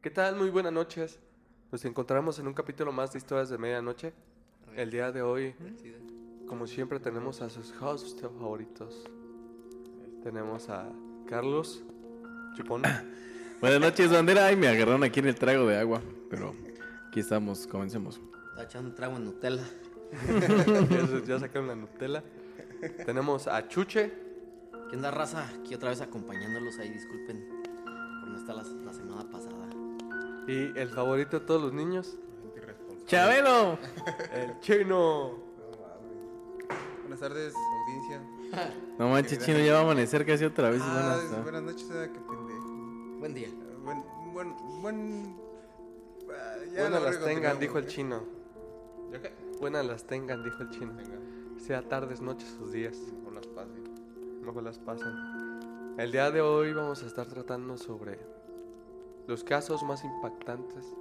¿Qué tal? Muy buenas noches. Nos encontramos en un capítulo más de Historias de Medianoche. El día de hoy, como siempre, tenemos a sus hosts favoritos. Tenemos a Carlos Chupón. Buenas noches, bandera. Ay, me agarraron aquí en el trago de agua. Pero aquí estamos, comencemos. Está echando un trago en Nutella. ya, ya sacaron la Nutella. Tenemos a Chuche. ¿Qué onda, raza? Aquí otra vez acompañándolos ahí, disculpen por no estar la, la semana pasada. Y el favorito de todos los niños, ¡Chabelo! el chino. Buenas tardes, audiencia. No manches, chino, ya va a amanecer casi otra vez. Ah, buenas tardes. buenas noches, ah, qué pendejo. Buen día. Ah, Buen, buen, buen. ah, ya Buenas la las tengan, dijo el chino. ¿Ya qué? Buenas las tengan, dijo el chino. Sea tardes, noches, sus días. por las pases. Mejor las pasan. El día de hoy vamos a estar tratando sobre los casos más impactantes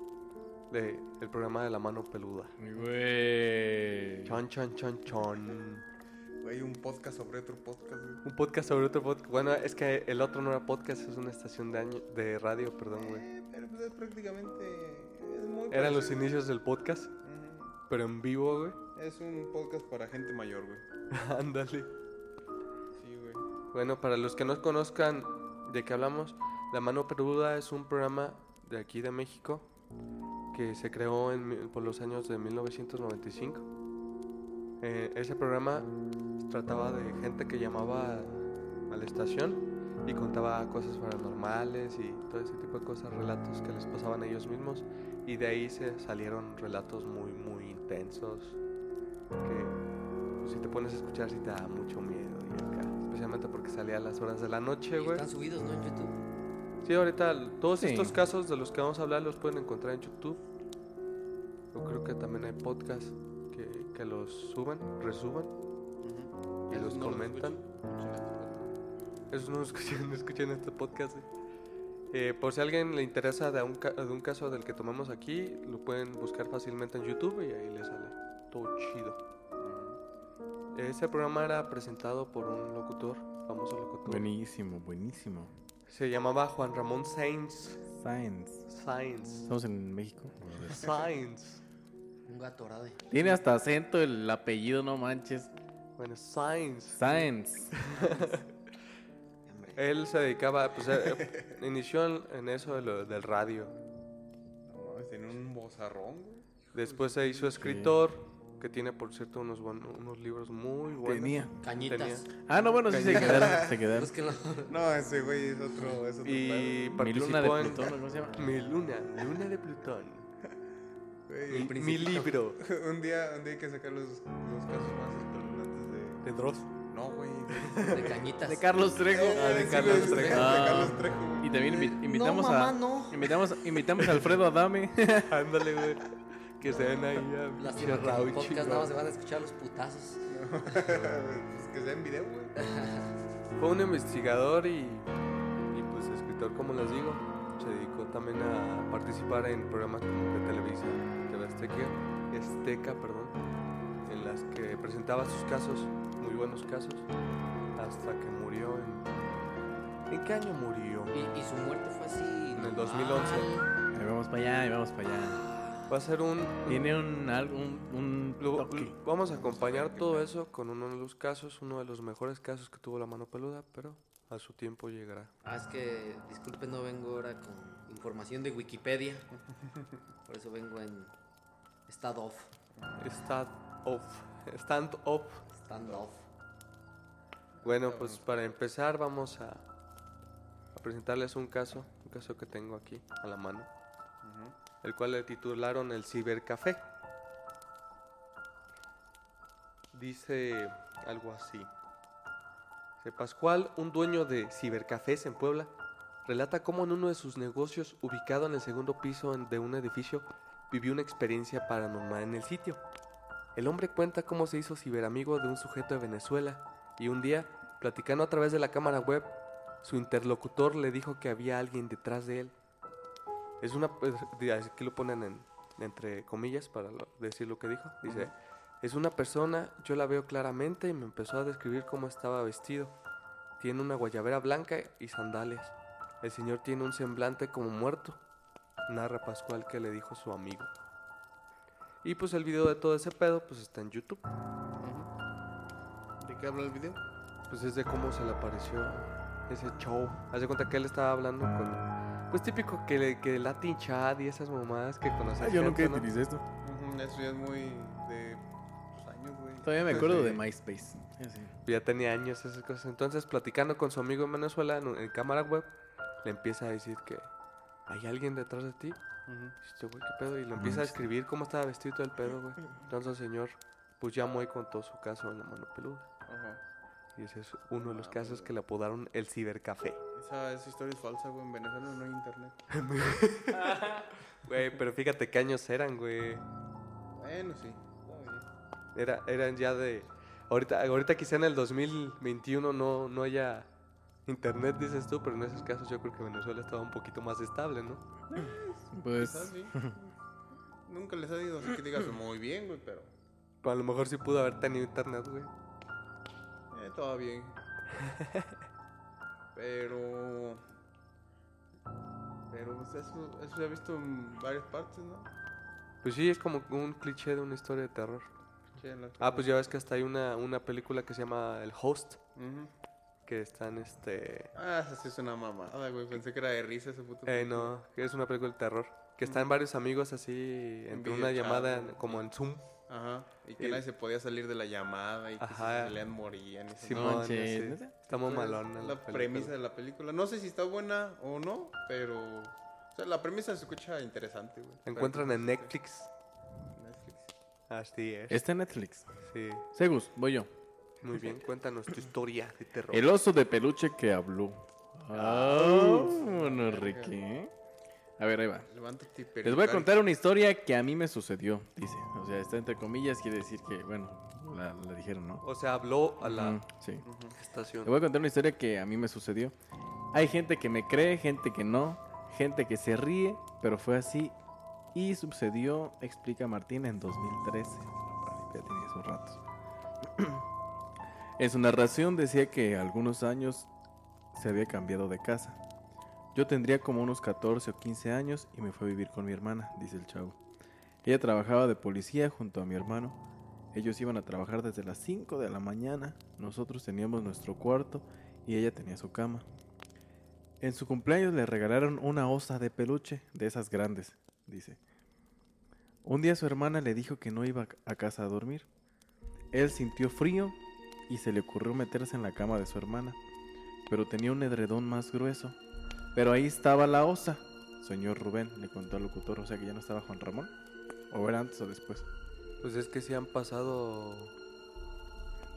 del programa de la mano peluda. Güey. Chon, chon, chon, chon. Hay un podcast sobre otro podcast. güey. Un podcast sobre otro podcast. Bueno, es que el otro no era podcast, es una estación de, año, de radio, perdón, güey. Eh, pero pues es prácticamente. Es muy Eran los inicios del podcast, pero en vivo, güey. Es un podcast para gente mayor, güey. Ándale. Sí, güey. Bueno, para los que no conozcan de qué hablamos, La Mano Peluda es un programa de aquí de México que se creó en, por los años de 1995. Eh, ese programa trataba de gente que llamaba a la estación y contaba cosas paranormales y todo ese tipo de cosas, relatos que les pasaban a ellos mismos y de ahí se salieron relatos muy, muy intensos que pues, si te pones a escuchar sí te da mucho miedo y acá, especialmente porque salía a las horas de la noche, güey. están subidos, ¿no? En YouTube. Sí, ahorita todos Sí. estos casos de los que vamos a hablar los pueden encontrar en YouTube. Yo creo que también hay podcasts que, que los suben, resuben y Esos los no los comentan. Esos no escuchan, no escuchan este podcast. eh. Eh, por si a alguien le interesa de un, ca- de un caso del que tomamos aquí, lo pueden buscar fácilmente en YouTube y ahí les sale. Todo chido. Ese programa era presentado por un locutor, famoso locutor. Buenísimo, buenísimo. Se llamaba Juan Ramón Sainz. Science. Sainz. Estamos en México. Sainz. Un gato orade. Tiene hasta acento el apellido, no manches. Bueno, Sainz. Hombre. Él se dedicaba, pues, eh, inició en, eso de lo- del radio. No mames, tiene un bozarrón, güey. Después se hizo escritor, que tiene, por cierto, unos, buen- unos libros muy buenos. Tenía. Cañitas. Tenía. Ah, no, bueno, sí se quedaron. Se quedaron. Los que no. No, ese güey es otro. Es otro Y Mi participó luna de en... Plutón. ¿cómo se llama? Mi luna, luna de Plutón. pedo, Mi, mi libro. un, día, un día hay que sacar los, los casos más espeluznantes de. De Dross. No, güey. De, De cañitas. De Carlos Trejo. Ah, de sí, Carlos Trejo. De Ah. Carlos Trejo, güey. Y también invi- invitamos no, mamá, a. no. Invitamos, invitamos a Alfredo Adame. Ándale, güey. Que se ven ahí a Lástima que en el podcast nada más se van a escuchar los putazos. pues que sea en video, güey. Fue un investigador y, y pues escritor, como les digo. Se dedicó también a participar en programas como de televisión, TV Azteca, Azteca, perdón, en las que presentaba sus casos, muy buenos casos, hasta que murió en... ¿En qué año murió? Y, y su muerte fue así. En el normal. 2011. Ahí vamos para allá, ahí vamos para allá. Va a ser un... Tiene un, algo, un, vamos a acompañar todo eso con uno de los casos, uno de los mejores casos que tuvo la mano peluda, pero a su tiempo llegará. Ah, es que, disculpen, no vengo ahora con información de Wikipedia. Por eso vengo en stand off. Stand off. Stand off. Stand off. Bueno, pues para empezar vamos a, a presentarles un caso, un caso que tengo aquí a la mano, el cual le titularon el cibercafé. Dice algo así. De Pascual, un dueño de cibercafés en Puebla, relata cómo en uno de sus negocios, ubicado en el segundo piso de un edificio, vivió una experiencia paranormal en el sitio. El hombre cuenta cómo se hizo ciberamigo de un sujeto de Venezuela y un día, platicando a través de la cámara web, su interlocutor le dijo que había alguien detrás de él. Es una... pues, Aquí lo ponen en, entre comillas para lo- decir lo que dijo. Dice, es una persona, yo la veo claramente y me empezó a describir cómo estaba vestido. Tiene una guayabera blanca y sandalias. El señor tiene un semblante como muerto. Narra Pascual que le dijo su amigo. Y pues el video de todo ese pedo pues está en YouTube. ¿De qué habla el video? Pues es de cómo se le apareció ese show. Haz de cuenta que él estaba hablando con... Pues típico que, le- que Latin Chat y esas mamadas que conoces. Ah, yo nunca ¿no? utilicé esto. Ujú, Eso ya es muy de pues, años, güey. Todavía me acuerdo de MySpace. Ya. Ya tenía años esas cosas. Entonces, platicando con su amigo en Venezuela, en, en cámara web, le empieza a decir que hay alguien detrás de ti. Güey, ¿qué pedo? Y le empieza a escribir cómo estaba vestido todo el pedo, güey. Entonces el señor, pues llamó y contó su caso en la mano peluda. Ajá. Y ese es uno de los casos que le apodaron el cibercafé. Esa, esa historia es falsa, güey. En Venezuela no hay internet. Güey, pero fíjate qué años eran, güey. Bueno, sí. Está bien. Era, eran ya de... Ahorita, ahorita quizá en el 2021 no, no haya internet, dices tú, pero en esos casos yo creo que Venezuela estaba un poquito más estable, ¿no? Pues. Nunca les ha ido así que digas muy bien, güey, pero Pero a lo mejor sí pudo haber tenido internet, güey. eh, todo bien. Pero. Pero pues, eso, eso se ha visto en varias partes, ¿no? Pues sí, es como un cliché de una historia de terror. Che, en la- Ah, pues ya ves que hasta hay una, una película que se llama El Host, Ujú. que están este... Ah, esa sí es una mamada, güey. Pensé que era de risa ese puto. Eh, no, que es una película de terror. Que están varios amigos así entre una llamada ¿no? como en Zoom. Ajá. Y que Y- nadie se podía salir de la llamada y que si Ajá. se salían morían. y eso. Simón, manches, sí. Está muy Esa es malona La premisa de la película. No sé si está buena o no, pero. O sea, la premisa se escucha interesante, güey. La encuentran Pero, en Netflix. Netflix. Así es. está en Netflix. Sí, Segus, voy yo. muy bien. Cuéntanos tu historia de terror. El oso de peluche que habló. Ah, bueno, Ricky. A ver, ahí va. Levántate y Les voy a contar una historia que a mí me sucedió, dice. O sea, está entre comillas, quiere decir que, bueno, la, la dijeron, ¿no? O sea, habló a la sí. estación. Les voy a contar una historia que a mí me sucedió. Hay gente que me cree, gente que no, gente que se ríe, pero fue así y sucedió, explica Martín, en 2013. Ya tenía ratos. en su narración decía que algunos años se había cambiado de casa. Yo tendría como unos 14 o 15 años y me fue a vivir con mi hermana, dice el chavo. Ella trabajaba de policía junto a mi hermano. Ellos iban a trabajar desde las 5 de la mañana. Nosotros teníamos nuestro cuarto y ella tenía su cama. En su cumpleaños le regalaron una osa de peluche, de esas grandes, dice. Un día su hermana le dijo que no iba a casa a dormir. Él sintió frío y se le ocurrió meterse en la cama de su hermana, pero tenía un edredón más grueso. Pero ahí estaba la osa, señor Rubén, le contó al locutor, o sea que ya no estaba Juan Ramón. ¿O era antes o después? Pues es que sí han pasado...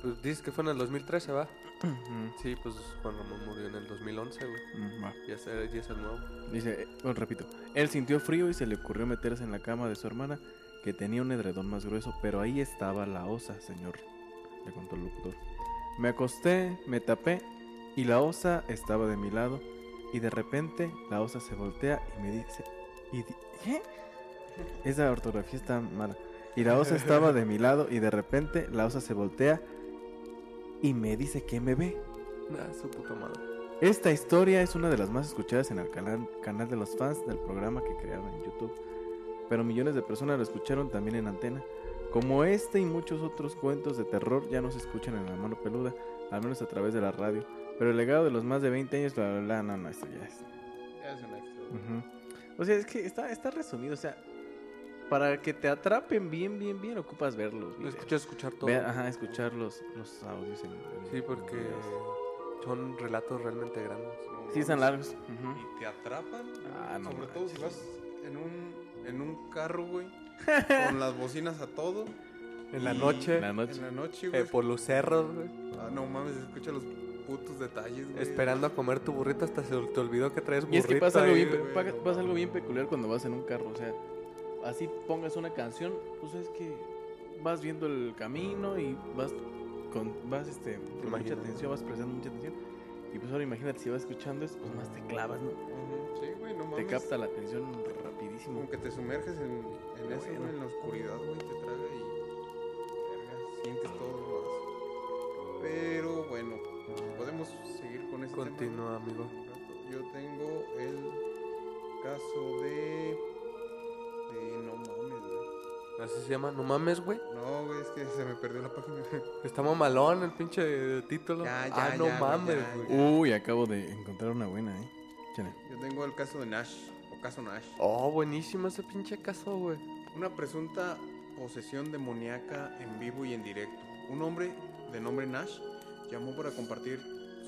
Pues dices que fue en el 2013, ¿va? Ujú, Sí, pues Juan Ramón murió en el 2011, güey. mm, va. Ya es, ya es el nuevo. Dice, eh, bueno, repito, él sintió frío y se le ocurrió meterse en la cama de su hermana, que tenía un edredón más grueso, pero ahí estaba la osa, señor, le contó el locutor. Me acosté, me tapé, y la osa estaba de mi lado, y de repente la osa se voltea y me dice, y di- ¿qué? Esa ortografía está mala. Y la osa estaba de mi lado, y de repente la osa se voltea y me dice que me ve. Ah, su puta madre. Esta historia es una de las más escuchadas en el canal, canal de los fans del programa que crearon en YouTube. Pero millones de personas lo escucharon también en antena. Como este y muchos otros cuentos de terror ya no se escuchan en la mano peluda, al menos a través de la radio. Pero el legado de los más de 20 años, bla, bla, bla, no, no, esto ya es. Ya es un extra. güey. Ujú. O sea, es que está, está resumido, o sea, para que te atrapen bien, bien, bien, ocupas verlos. Lo escuché escuchar todo. Ve- ajá, escuchar los, los audios en, en- Sí, en porque son relatos realmente grandes. Sí, están largos. Y te atrapan. Ah, no Sobre todo si vas en un, en un carro, güey. con las bocinas a todo. En la y- noche, La noche. En la noche, eh, güey. por los cerros, güey. Ah, no mames, se escuchan los putos detalles, güey. Esperando a comer tu burrito hasta se te olvidó que traes Y burrito. es que pasa algo, bien, güey. pasa algo bien peculiar cuando vas en un carro. O sea, así pongas una canción, pues es que vas viendo el camino y vas con, vas este, con mucha atención, vas prestando mucha atención. Y pues ahora imagínate, si vas escuchando eso, pues más te clavas, ¿no? Sí, güey, no Te capta la atención rapidísimo. Como que te sumerges en, en eso, Bueno. en la oscuridad, güey, te traga y. Verga, sientes todo más. Pero bueno, podemos seguir con este tema, Continúa, amigo. Yo tengo el caso de. De no mames, güey. Así se llama. No mames, güey. No, güey, es que se me perdió la página. Está mamalón el pinche título. Ya, ya, ah, no ya, mames, güey. Uy, acabo de encontrar una buena, ¿eh? Échale. Yo tengo el caso de Nash, o caso Nash. Oh, buenísimo ese pinche caso, güey. Una presunta posesión demoníaca en vivo y en directo. Un hombre de nombre Nash llamó para compartir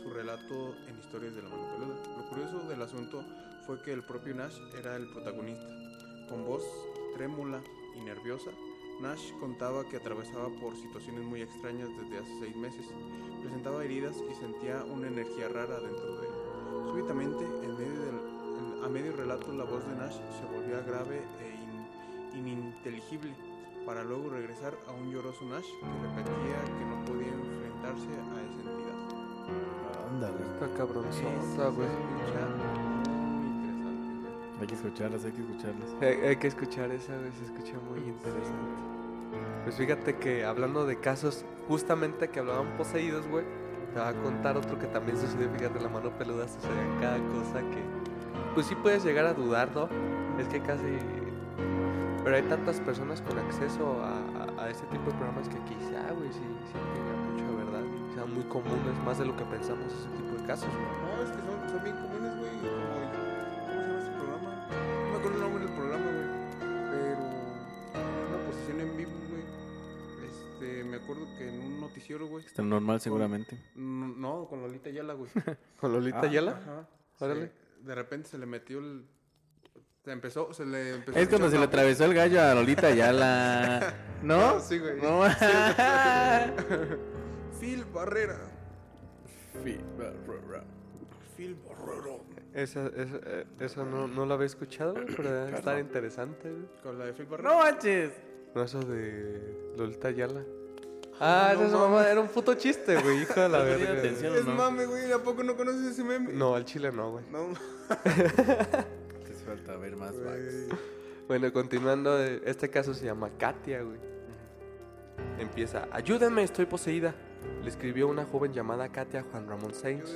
su relato en historias de la mano peluda. Lo curioso del asunto fue que el propio Nash era el protagonista. Con voz trémula y nerviosa, Nash contaba que atravesaba por situaciones muy extrañas desde hace seis meses. Presentaba heridas y sentía una energía rara dentro de él. Súbitamente, en medio del, en- a medio relato, la voz de Nash se volvía grave e in- ininteligible, para luego regresar a un lloroso Nash que repetía que no podía enfrentarse a esa entidad. Ándale. Está cabronzota, güey. Hay que escucharlas, hay que escucharlas. Hay, hay que escuchar esa, güey. Se escucha muy interesante. Pues fíjate que hablando de casos, justamente que hablaban poseídos, güey. Te voy a contar otro que también sucedió, fíjate, la mano peluda sucede en cada cosa que... Pues sí puedes llegar a dudar, ¿no? Es que casi... Pero hay tantas personas con acceso a, a, a este tipo de programas que quizá, güey, sí, sí tenga mucha verdad y sean muy comunes, más de lo que pensamos ese tipo de casos, güey. No, es que son, son bien comunes, güey. Acuerdo que en un noticiero, güey. Está normal seguramente. No, con Lolita Yala, güey. ¿Con Lolita Ah, Ayala? Ajá. Órale. De repente se le metió el. Se empezó, se le empezó Es cuando se le atravesó el gallo a Lolita ya la... ¿No? Ah, sí, güey. No. Phil Barrera. Fi- ra- ra- ra. Phil Barrera. Esa, esa, eh, eso no, no lo había escuchado, güey, pero debe estar interesante, güey. Con la de Phil Barrera. No manches. No, eso de Lolita Ayala. Ah, no esa mames. mamá era un puto chiste, güey, hijo de la No verga. atención. Es no. mame, güey. ¿A poco no conoces ese meme? No, al chile no, güey. No. Te hace falta ver más backs. Bueno, continuando, este caso se llama Katia, güey. Empieza, ayúdenme, estoy poseída. Le escribió una joven llamada Katia a Juan Ramón Sainz.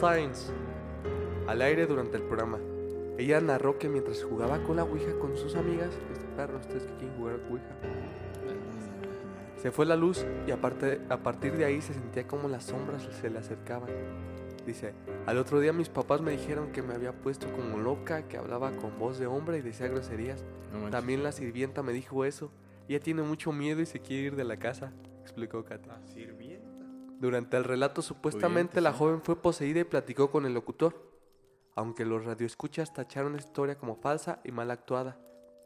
Sainz. Al aire durante el programa. Ella narró que mientras jugaba con la Ouija con sus amigas, este perro, ustedes que quieren jugar Ouija, se fue la luz y a partir de ahí se sentía como las sombras se le acercaban. Dice, al otro día mis papás me dijeron que me había puesto como loca, que hablaba con voz de hombre y decía groserías. No. También la sirvienta me dijo eso. Ella tiene mucho miedo y se quiere ir de la casa, explicó Katia. La sirvienta. Durante el relato, supuestamente la joven fue poseída y platicó con el locutor. Aunque los radioescuchas tacharon la historia como falsa y mal actuada,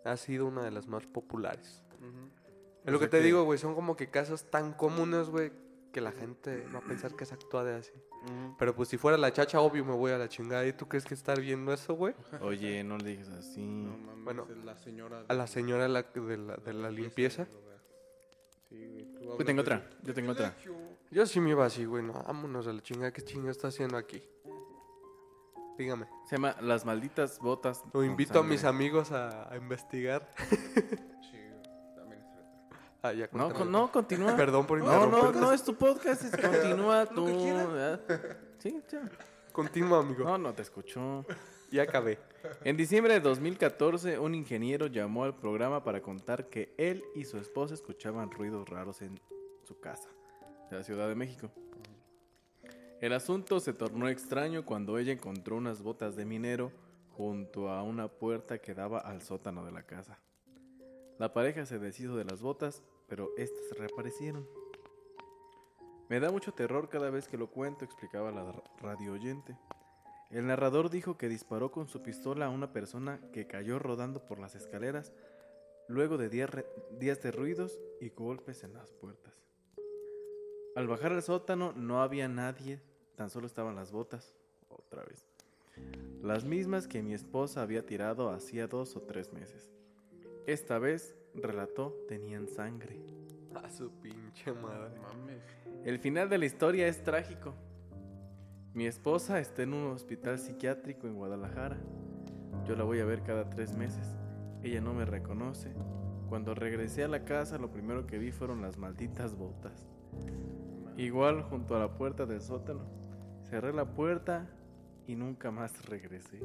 ha sido una de las más populares. Ujú. Es lo que te que- digo, güey, son como que casos tan comunes, güey, que la gente va a pensar que es actuada así. Pero pues si fuera la chacha, obvio me voy a la chingada. ¿Y tú crees que estar viendo eso, güey? Oye, no le digas así. No mames, Bueno, es la señora. A la señora de la, de la, de la limpieza. Sí, güey. tú Yo tengo de otra, yo tengo otra. Yo sí me iba así, güey, no, vámonos a la chingada. ¿Qué chinga está haciendo aquí? Dígame. Se llama Las malditas botas. Lo invito a mis amigos a, a investigar. Ah, ya, No, con- no, continúa. Perdón por No, no, interrumpirte. no es tu podcast, es- continúa tú. Sí, ya. Continúa, amigo. No, no te escuchó. Ya acabé. En diciembre de 2014, un ingeniero llamó al programa para contar que él y su esposa escuchaban ruidos raros en su casa, de la Ciudad de México. El asunto se tornó extraño cuando ella encontró unas botas de minero junto a una puerta que daba al sótano de la casa. La pareja se deshizo de las botas, pero estas reaparecieron. Me da mucho terror cada vez que lo cuento, explicaba la ra- radio oyente. El narrador dijo que disparó con su pistola a una persona que cayó rodando por las escaleras luego de días de ruidos y golpes en las puertas. Al bajar al sótano no había nadie Tan solo estaban las botas, otra vez. Las mismas que mi esposa había tirado hacía dos o tres meses. Esta vez, relató, tenían sangre. A su pinche madre. Mames. El final de la historia es trágico. Mi esposa está en un hospital psiquiátrico en Guadalajara. Yo la voy a ver cada tres meses. Ella no me reconoce. Cuando regresé a la casa, lo primero que vi fueron las malditas botas. Igual junto a la puerta del sótano. Cerré la puerta y nunca más regresé.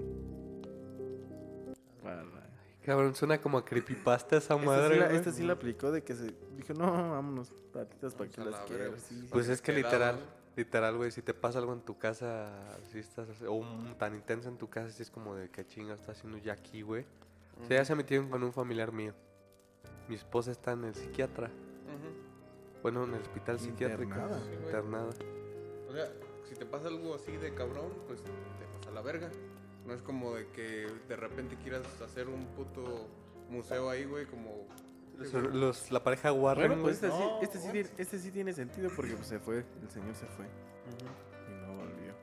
Para- Cabrón, suena como a creepypasta esa Esta, madre. sí la, güey. esta sí la aplicó de que se dijo, no, vámonos, patitas para que las. Sí, sí. Pues es que literal, literal, güey, si te pasa algo en tu casa, si estás, o un- tan intenso en tu casa, si es como de que chinga está haciendo ya aquí, güey. O sea, ya se metieron con un familiar mío. Mi esposa está en el psiquiatra, bueno, en el hospital psiquiátrico. Internada. Sí. Internada. O sea, si te pasa algo así de cabrón, pues te pasa la verga. No es como de que de repente quieras hacer un puto museo ahí, güey, como... Los, los- la pareja Warren, Bueno, pues este, sí, este, sí, tiene- este sí tiene sentido porque pues, se fue, el señor se fue y no volvió.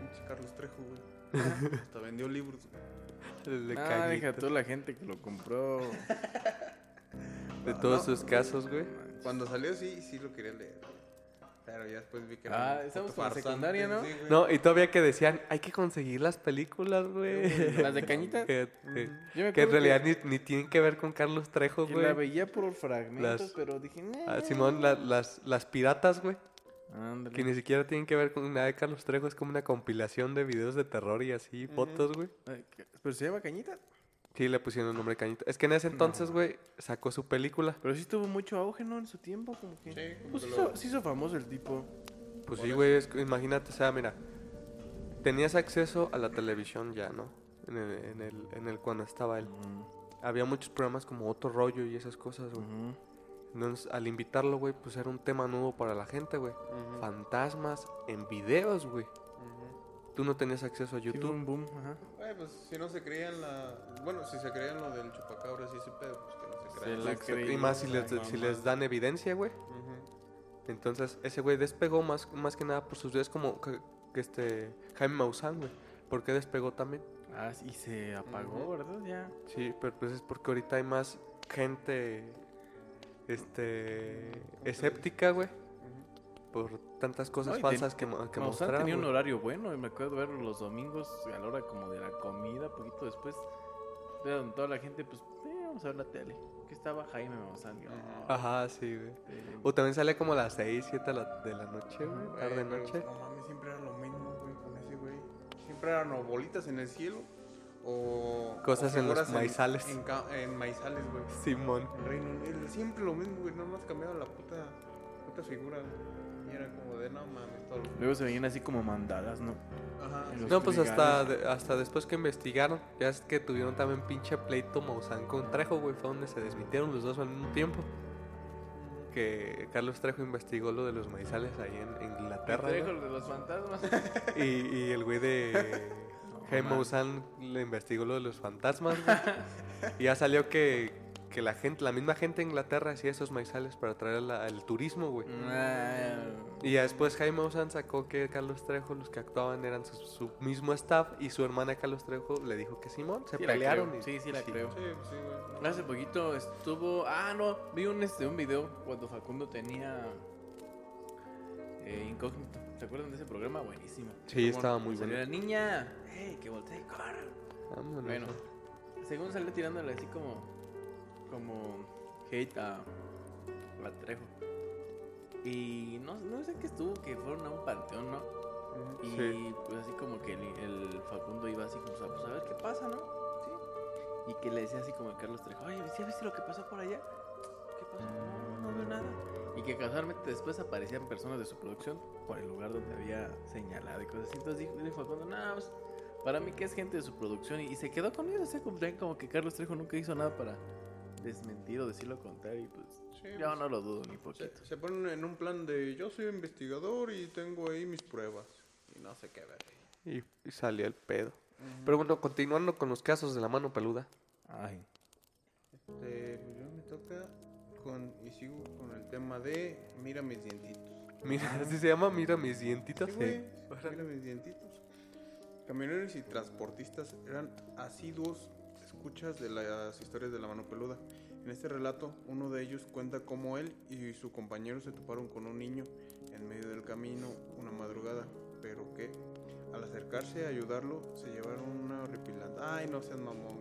Pinche Carlos Trejo, güey. Hasta vendió libros. güey. de ah, deja tú la gente que lo compró. De todos sus casos, güey. Cuando salió sí, sí lo quería leer. Pero ya después vi que era Ah, estamos la farsante, secundaria, ¿no? sí, güey. No, y todavía que decían, hay que conseguir las películas, güey. ¿Las de Cañita? que, que- Yo me que en acuerdo realidad ni, ni tienen que ver con Carlos Trejo, que la güey. veía por fragmentos, Las- pero dije, nah. Ah, Simón, la- las, las piratas, güey. Ándale. Que ni siquiera tienen que ver con nada de Carlos Trejo. Es como una compilación de videos de terror y así, fotos, güey. Ay, ¿qué? ¿Pero se llama Cañita? Sí, le pusieron el nombre Cañita. Es que en ese entonces, güey, sacó su película. Pero sí tuvo mucho auge, ¿no? En su tiempo, como que... Sí, como Pues que sí lo- hizo, sí hizo famoso el tipo. Pues sí, güey, es imagínate, o sea, mira, tenías acceso a la televisión ya, ¿no? En el, en el, en el cuando estaba él. Había muchos programas como Otro Rollo y esas cosas, güey. Entonces, al invitarlo, güey, pues era un tema nuevo para la gente, güey. Fantasmas en videos, güey. Tú no tenías acceso a YouTube. un boom, ajá. Güey, pues si no se creían la... Bueno, si se creían lo del chupacabras y ese pedo, pues que no se Se crean. la Exacto, creí, y más si les, si les dan evidencia, güey. Entonces, ese güey despegó más, más que nada por sus videos como que, que este Jaime Maussan, güey. ¿Por qué despegó también? Ah, y se apagó. ¿verdad? Ya. Sí, pero pues es porque ahorita hay más gente este escéptica, güey. Por tantas cosas No, falsas ten- que, que mostraron. tenía un horario bueno, y me acuerdo verlo los domingos a la hora como de la comida, poquito después. Toda la gente, pues, eh, vamos a ver la tele. Que estaba Jaime Maussan. yo, Ajá. Sí, güey. tele. O también sale como a las 6, 7 de la, de la noche, güey, Güey, tarde noche. No mames, siempre era lo mismo, güey, con ese güey. Siempre eran o bolitas en el cielo o... Cosas o en los maizales. En, ca- en maizales, güey. Simón. En Reino Unido, siempre lo mismo, güey. No más cambiaba la puta, puta figura, güey. Y era como de, no mames, todo. Luego se veían así como mandadas, ¿no? Ajá. En los No, pues hasta, de- hasta después que investigaron, ya es que tuvieron también pinche pleito Maussan con Trejo, güey, fue donde se desmitieron los dos al mismo tiempo. Que Carlos Trejo investigó lo de los maizales ahí en Inglaterra. Trejo, de los fantasmas. Y, y el güey de Jaime. Maussan le investigó lo de los fantasmas, güey. Y ya salió que, que la gente, la misma gente de Inglaterra hacía esos maizales para atraer la- el turismo, güey. Ah, Y ya después Jaime Maussan sacó que Carlos Trejo, los que actuaban eran su, su mismo staff y su hermana Carlos Trejo le dijo que Simón, se Sí pelearon. y- sí, sí la creo. Sí, sí, güey. Hace poquito estuvo. Ah, no. Vi un, este, un video cuando Facundo tenía. eh, incógnito. ¿Se acuerdan de ese programa? Buenísimo. Sí, Como estaba muy bueno. la niña. ¡Hey! Que voltee, corra. Vámonos. Bueno, según salió tirándole así como. Como. Hate a. a Trejo. Y no, no sé qué estuvo, que fueron a un panteón, ¿no? Y Sí. pues así como que el, el Facundo iba así como, pues a ver qué pasa, ¿no? Sí. Y que le decía así como a Carlos Trejo, oye, ¿sí viste lo que pasó por allá? ¿Qué pasó? No, no veo nada. Y que casualmente después aparecían personas de su producción por el lugar donde había señalado y cosas así. Entonces dijo, Facundo, no, pues, para mí que es gente de su producción. Y, y se quedó con eso, o sea, como que Carlos Trejo nunca hizo nada para desmentir o decir lo contrario. Y pues Sí, yo pues, no lo dudo ni se, poquito. se ponen en un plan de yo soy investigador y tengo ahí mis pruebas. Y no sé qué ver. Y, y salió el pedo. Pero bueno, continuando con los casos de la mano peluda. Ay. Este, pues yo me toca con, y sigo con el tema de mira mis dientitos. Mira, así se llama, mira mis dientitos. Sí, Sí. güey. Mira mis dientitos. Camioneros y transportistas eran asiduos escuchas de las historias de la mano peluda. En este relato, uno de ellos cuenta cómo él y su compañero se toparon con un niño en medio del camino una madrugada, pero que al acercarse a ayudarlo se llevaron una horripilante. Ay, no seas mamón.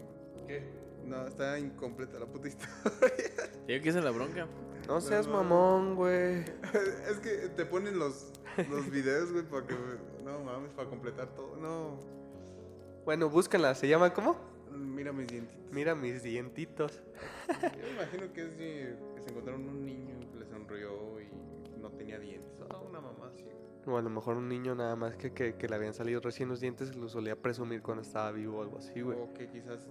¿Qué? No, está incompleta la puta historia. Esa es la bronca. No seas No. mamón, güey. es que te ponen los, los videos, güey, para que. No mames, para completar todo. No. Bueno, búscala. ¿Se llama cómo? Mira mis dientitos. Mira mis dientitos. Yo me imagino que es de- que se encontraron un niño que le sonrió y no tenía dientes. Ah, una mamá güey. O a lo mejor un niño nada más que, que, que le habían salido recién los dientes y lo solía presumir cuando estaba vivo o algo así, güey. O que quizás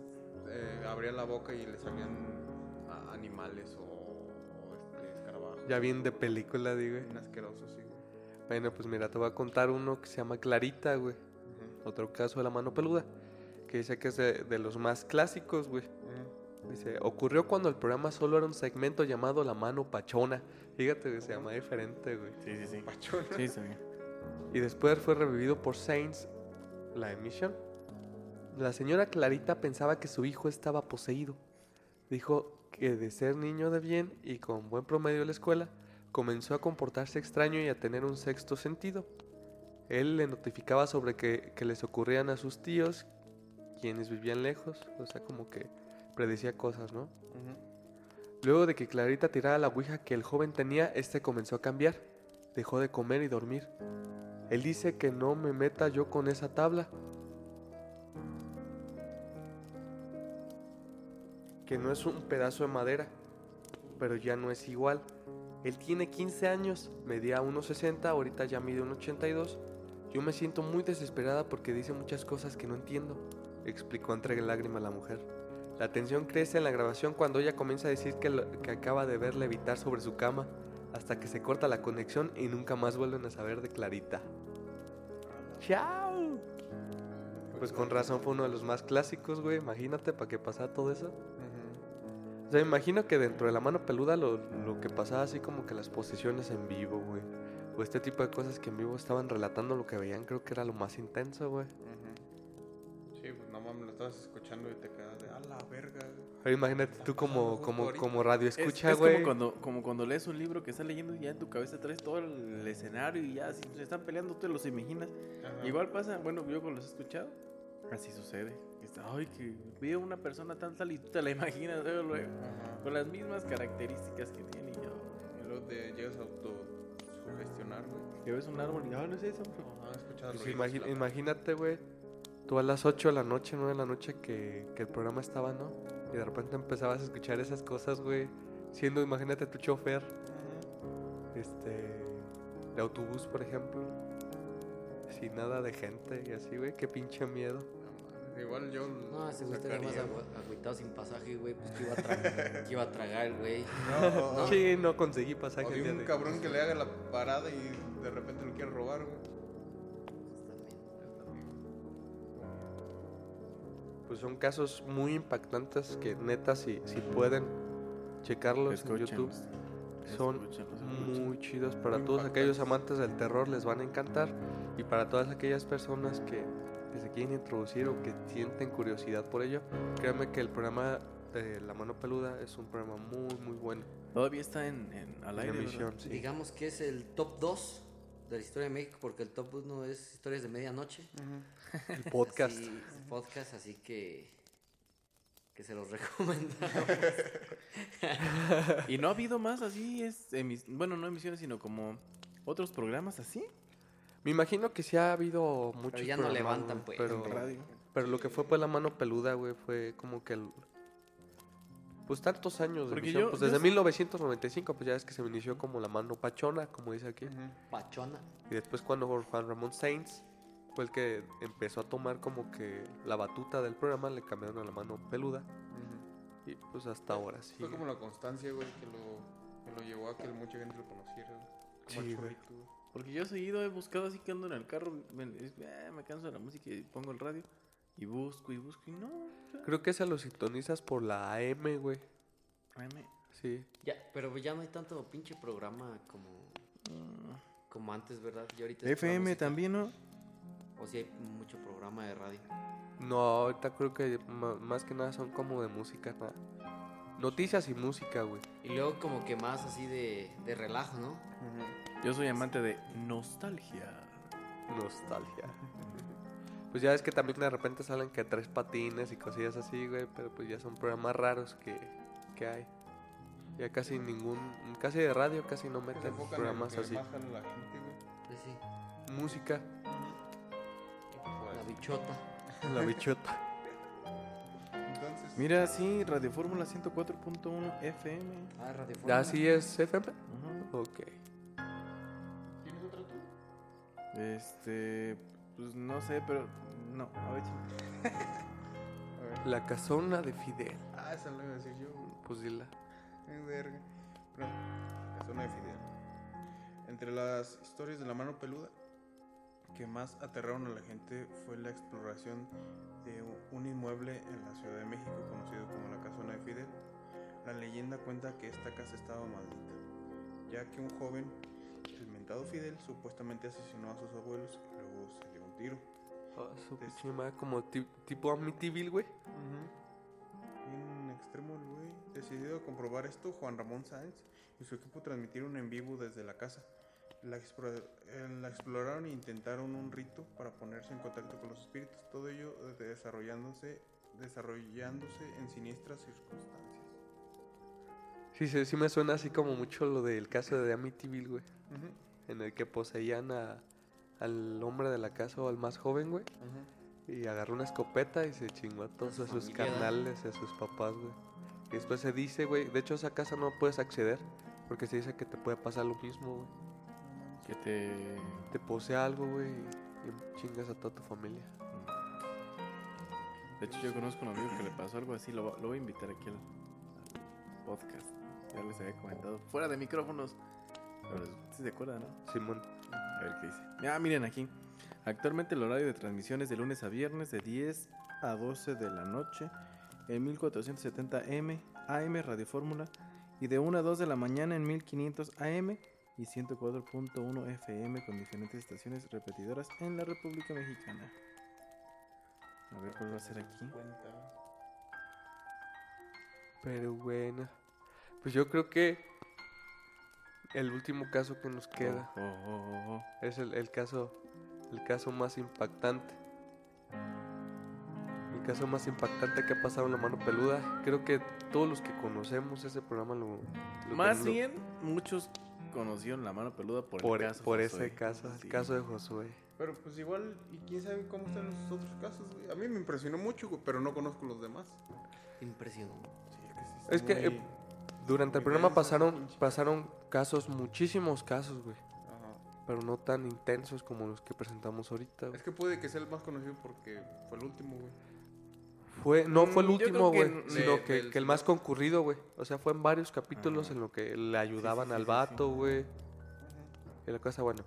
eh, abría la boca y le salían a- animales o, o, este, escarabajos. Ya bien de película, digo. Bien asqueroso, sí, güey. Bueno, pues mira, te voy a contar uno que se llama Clarita, güey. Ujú, Otro caso de la mano peluda. Que dice que es de, de los más clásicos, güey. ujú. Dice, ocurrió cuando el programa solo era un segmento llamado La Mano Pachona. Fíjate, güey, se llama diferente, güey. Sí, sí, sí. Pachona. Sí, bien. Y después fue revivido por Saints la emisión. La señora Clarita pensaba que su hijo estaba poseído. Dijo que de ser niño de bien y con buen promedio en la escuela, comenzó a comportarse extraño y a tener un sexto sentido. Él le notificaba sobre que, que les ocurrían a sus tíos, quienes vivían lejos, o sea, como que predecía cosas, ¿no? Luego de que Clarita tirara la ouija que el joven tenía, este comenzó a cambiar. Dejó de comer y dormir. Él dice que no me meta yo con esa tabla. Que no es un pedazo de madera, pero ya no es igual. Él tiene 15 años, medía 1,60, ahorita ya mide 1,82. Yo me siento muy desesperada porque dice muchas cosas que no entiendo, explicó entre lágrimas la mujer. La tensión crece en la grabación cuando ella comienza a decir que, lo- que acaba de ver levitar sobre su cama, hasta que se corta la conexión y nunca más vuelven a saber de Clarita. ¡Chao! Pues con razón fue uno de los más clásicos, güey. Imagínate para que pasara todo eso. O sea, me imagino que dentro de la mano peluda lo, lo que pasaba así como que las posiciones en vivo, güey. O este tipo de cosas que en vivo estaban relatando lo que veían, creo que era lo más intenso, güey. Estabas escuchando y te quedas de a la verga. güey". Ahora imagínate tú como, como, como radio Es- escucha, es, güey. como cuando, como cuando lees un libro que estás leyendo y ya en tu cabeza traes todo el escenario y ya si se están peleando te los imaginas. Ajá. Igual pasa, bueno, yo cuando los he escuchado, así sucede. Ay, que veo una persona tan tal y tú te la imaginas luego, luego, con las mismas características que tiene y ya. Y luego te llegas a autosugestionar, güey. Que ves un árbol y, ah, no es eso, bro. Ajá, escuchas Pues imagínate, güey, tú a las 8 de la noche, 9 de la noche que, que el programa estaba, ¿no? Y de repente empezabas a escuchar esas cosas, güey. Siendo, imagínate tu chofer, este, de autobús, por ejemplo. Sin nada de gente y así, güey, qué pinche miedo. No mames, Igual yo. No, ese güey estaría más agüitado sin pasaje, güey. Pues que iba a, tra- que iba a tragar, el güey. No, o- Sí, no conseguí pasaje o de un de- cabrón que le haga la parada y de repente lo quiere robar, güey. Pues son casos muy impactantes que neta, si, si pueden checarlos en YouTube, son muy chidos para Muy todos aquellos amantes del terror les van a encantar y para todas aquellas personas que, que se quieren introducir o que sienten curiosidad por ello créanme que el programa de La Mano Peluda es un programa muy muy bueno Todavía está en, en- al en aire. emisión sí. Digamos que es el top 2 de la historia de México, porque el top 1 es historias de medianoche. el podcast Así, podcast, así que. Que se los recomendamos. Y no ha habido más así, es emis- bueno, no emisiones, sino como otros programas así me imagino que sí ha habido muchos ya no levantan, pues, pero, en radio. pero lo que fue pues La Mano Peluda güey fue como que el- pues tantos años de Porque emisión, yo- pues yo desde sí- 1995 pues ya es que se inició como La Mano Pachona como dice aquí Pachona. Y después cuando Juan Ramón Sainz fue el que empezó a tomar como que la batuta del programa, le cambiaron a la mano peluda. Y pues hasta ahora sí. Fue como la constancia, güey, que lo, que lo llevó a que mucha gente lo conociera. Sí, güey. Porque yo seguido he buscado así que ando en el carro, me, eh, me canso de la música y pongo el radio y busco y busco y no. Creo que ese lo sintonizas por la AM, güey. ay, me- Sí. Ya, pero ya no hay tanto pinche programa como. como antes, ¿verdad? Y ahorita FM música. también, ¿no? O si hay mucho programa de radio. No, ahorita creo que más que nada son como de música, na- Noticias y música, güey. Y luego como que más así de, de relajo, ¿no? Yo soy amante de nostalgia. Nostalgia. Pues ya es que también de repente salen que tres patines y cosillas así, güey, pero pues ya son programas raros que, que hay. Ya casi ningún, casi de radio casi no meten programas así. más jala la gente, güey. Pues sí, Música, la bichota. la bichota. Entonces, Mira, sí, Radio Fórmula 104.1 FM. Ah, Radio Fórmula. ¿Así es FM? Ajá. Ok. ¿tienes otra tú? Este, pues no sé, pero no, a ver. sí. A ver. La casona de Fidel. Ah, esa la iba a decir yo. Pues dila. Eh, verga. Pero, Casona de Fidel. Entre las historias de la mano peluda que más aterraron a la gente fue la exploración de un inmueble en la Ciudad de México conocido como la Casona de Fidel. La leyenda cuenta que esta casa estaba maldita, ya que un joven, el mentado Fidel, supuestamente asesinó a sus abuelos y luego se tiro. Ah, su pinche como ti- tipo Amityville, güey. En extremo el güey. Decidido a comprobar esto, Juan Ramón Sáenz y su equipo transmitieron en vivo desde la casa. La, eh, la exploraron e intentaron un rito para ponerse en contacto con los espíritus. Todo ello eh, desarrollándose, desarrollándose en siniestras circunstancias. Sí, sí, sí me suena así como mucho lo del caso de Amityville, güey. En el que poseían a, al hombre de la casa o al más joven, güey. Y agarró una escopeta y se chingó a todos a sus y a sus papás, güey. Y después se dice, güey, de hecho a esa casa no puedes acceder porque se dice que te puede pasar lo mismo, güey. Que te. Te posee algo, güey, y, chingas a toda tu familia. De hecho, yo conozco a un amigo que le pasó algo así. Lo, lo voy a invitar aquí al, al podcast. Ya les había comentado. Fuera de micrófonos. Pero sí se acuerdan, ¿no? Simón. A ver qué dice. Ah, miren aquí. Actualmente el horario de transmisión es de lunes a viernes de 10 a 12 de la noche en 1470M AM Radio Fórmula y de 1 a 2 de la mañana en 1500 AM y 104.1 FM con diferentes estaciones repetidoras en la República Mexicana. A ver cuál va a ser aquí. Pero bueno. Pues yo creo que el último caso que nos queda Oh, oh, oh, oh. es el, el caso el caso más impactante. El caso más impactante que ha pasado en la mano peluda. Creo que todos los que conocemos ese programa lo, lo Más lo- bien, muchos conocieron la mano peluda por, por, el caso. por Josué. ese caso, Sí. el caso de Josué. Pero pues igual, y quién sabe cómo están los otros casos, güey. A mí me impresionó mucho, güey, pero no conozco los demás. Impresionó. Sí, es que sí Es está que muy- eh, durante el programa pasaron pasaron casos, muchísimos casos, güey. Ajá. Pero no tan intensos como los que presentamos ahorita. güey. Es que puede que sea el más conocido porque fue el último, güey. Fue, no fue el Mm, último, que güey, en- sino de- que, del- que el más concurrido, güey. O sea, fue en varios capítulos Ajá. en lo que le ayudaban sí, al sí, vato, güey. Y la cosa, bueno,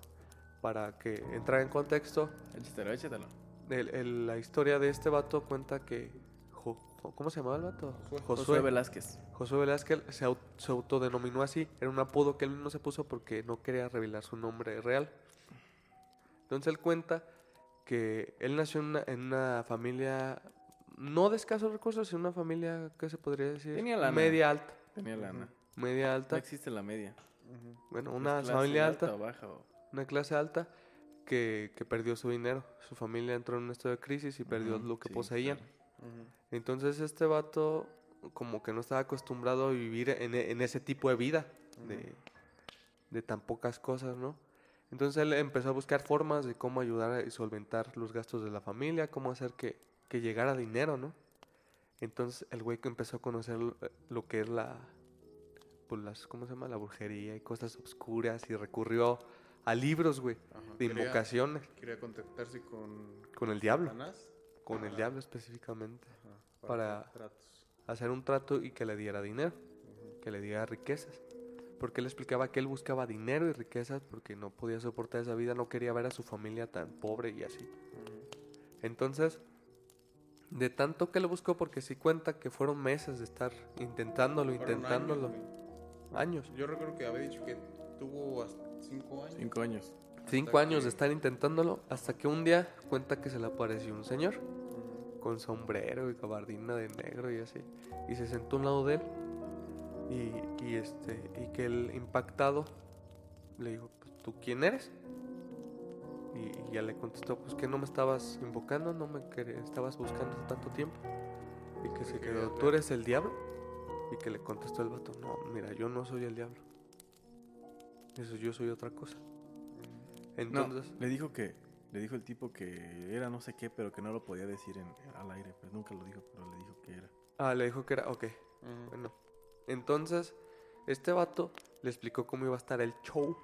para que entrara en contexto, Échatelo, échatelo. el- el- la historia de este vato cuenta que... ¿Cómo se llamaba el vato? Josué. Josué Velázquez. Josué Velázquez se, au- se autodenominó así. Era un apodo que él mismo se puso porque no quería revelar su nombre real. Entonces él cuenta que él nació en una, en una familia no de escasos recursos, sino una familia, ¿qué se podría decir? Tenía lana. Media alta. Tenía lana. Media No alta. existe la media. Bueno, una clase familia alta. o baja. o- Una clase alta que, que perdió su dinero. Su familia entró en un estado de crisis y perdió lo que sí, poseían. claro. Entonces este vato como que no estaba acostumbrado a vivir en, e- en ese tipo de vida, de, de tan pocas cosas, ¿no? Entonces él empezó a buscar formas de cómo ayudar a solventar los gastos de la familia, cómo hacer que, que llegara dinero, ¿no? Entonces el güey que empezó a conocer lo- lo que es la, pues las, ¿cómo se llama? La brujería y cosas oscuras y recurrió a libros, güey, Ajá. de Quería- invocaciones Quería contactarse con con el diablo, Satanás. Con el diablo específicamente. Ajá, para- hacer tratos. hacer un trato y que le diera dinero, que le diera riquezas. Porque él explicaba que él buscaba dinero y riquezas porque no podía soportar esa vida, no quería ver a su familia tan pobre y así. Entonces, de tanto que lo buscó, porque sí cuenta que fueron meses de estar intentándolo, Fueron intentándolo, años. Yo recuerdo que había dicho que tuvo hasta Cinco años. Cinco años. Cinco Hasta años que- de estar intentándolo hasta que un día cuenta que se le apareció un señor con sombrero y gabardina de negro y así. Y se sentó a un lado de él. Y, y este, y que el impactado le dijo, "Pues, ¿tú quién eres? Y, y ya le contestó, pues que no me estabas invocando, no me estabas buscando tanto tiempo. Y que se quedó, ¿tú ver". eres el diablo? Y que le contestó el vato, no, mira, yo no soy el diablo. Eso yo soy otra cosa. No, Entonces, le dijo que, le dijo el tipo que era no sé qué, pero que no lo podía decir en, al aire. Pues nunca lo dijo, pero le dijo que era. ah, le dijo que era, ok, bueno. Entonces, este vato le explicó cómo iba a estar el show,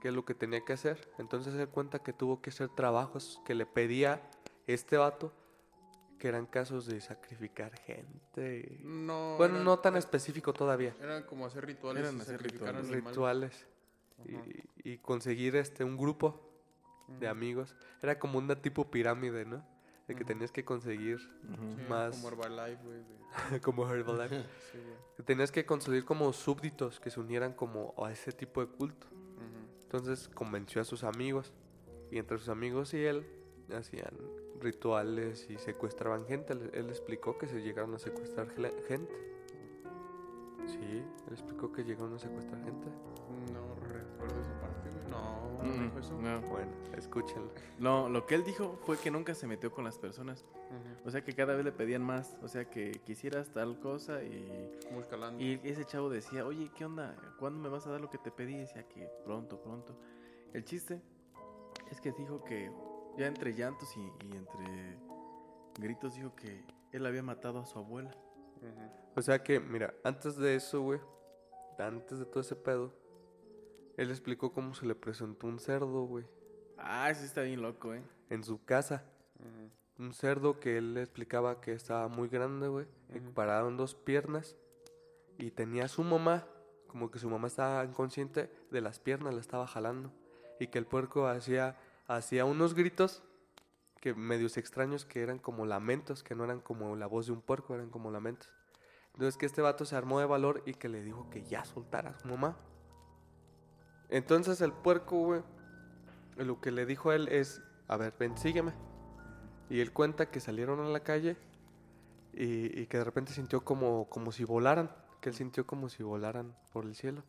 qué es lo que tenía que hacer. Entonces él cuenta que tuvo que hacer trabajos que le pedía este vato, que eran casos de sacrificar gente. No. Bueno, eran- no tan específico todavía. Eran como hacer rituales Eran y hacer sacrificar rituales. Rituales. Y, y conseguir este un grupo de amigos. Era como una tipo pirámide, ¿no? De que tenías que conseguir más- Como Herbalife, güey. de- como Herbalife. Sí, güey. que tenías que conseguir como súbditos que se unieran como a ese tipo de culto. Entonces convenció a sus amigos y entre sus amigos y él hacían rituales y secuestraban gente. Él, él explicó que se llegaron a secuestrar gente. Sí, él explicó que llegaron a secuestrar gente. No recuerdo güey. No, no Mm, dijo eso. no. Bueno, escúchenlo. No, lo que él dijo fue que nunca se metió con las personas. O sea que cada vez le pedían más. O sea que quisieras tal cosa y, Como escalando. y ese chavo decía, oye, ¿qué onda? ¿Cuándo me vas a dar lo que te pedí? Y decía que pronto, pronto. El chiste es que dijo que ya entre llantos y, y entre gritos dijo que él había matado a su abuela. O sea que, mira, antes de eso, güey, antes de todo ese pedo, él explicó cómo se le presentó un cerdo, güey, Ah, sí está bien loco, ¿eh? en su casa. Un cerdo que él le explicaba que estaba muy grande, güey, y Ujú. parado en dos piernas. Y tenía a su mamá, como que su mamá estaba inconsciente de las piernas, la estaba jalando. Y que el puerco hacía, hacía unos gritos que medios extraños que eran como lamentos, que no eran como la voz de un puerco, eran como lamentos. Entonces que este vato se armó de valor y que le dijo que ya soltara a su mamá. Entonces el puerco, güey, lo que le dijo a él es, a ver, ven, sígueme. Y él cuenta que salieron a la calle y, y que de repente sintió como, como si volaran, que él sintió como si volaran por el cielo.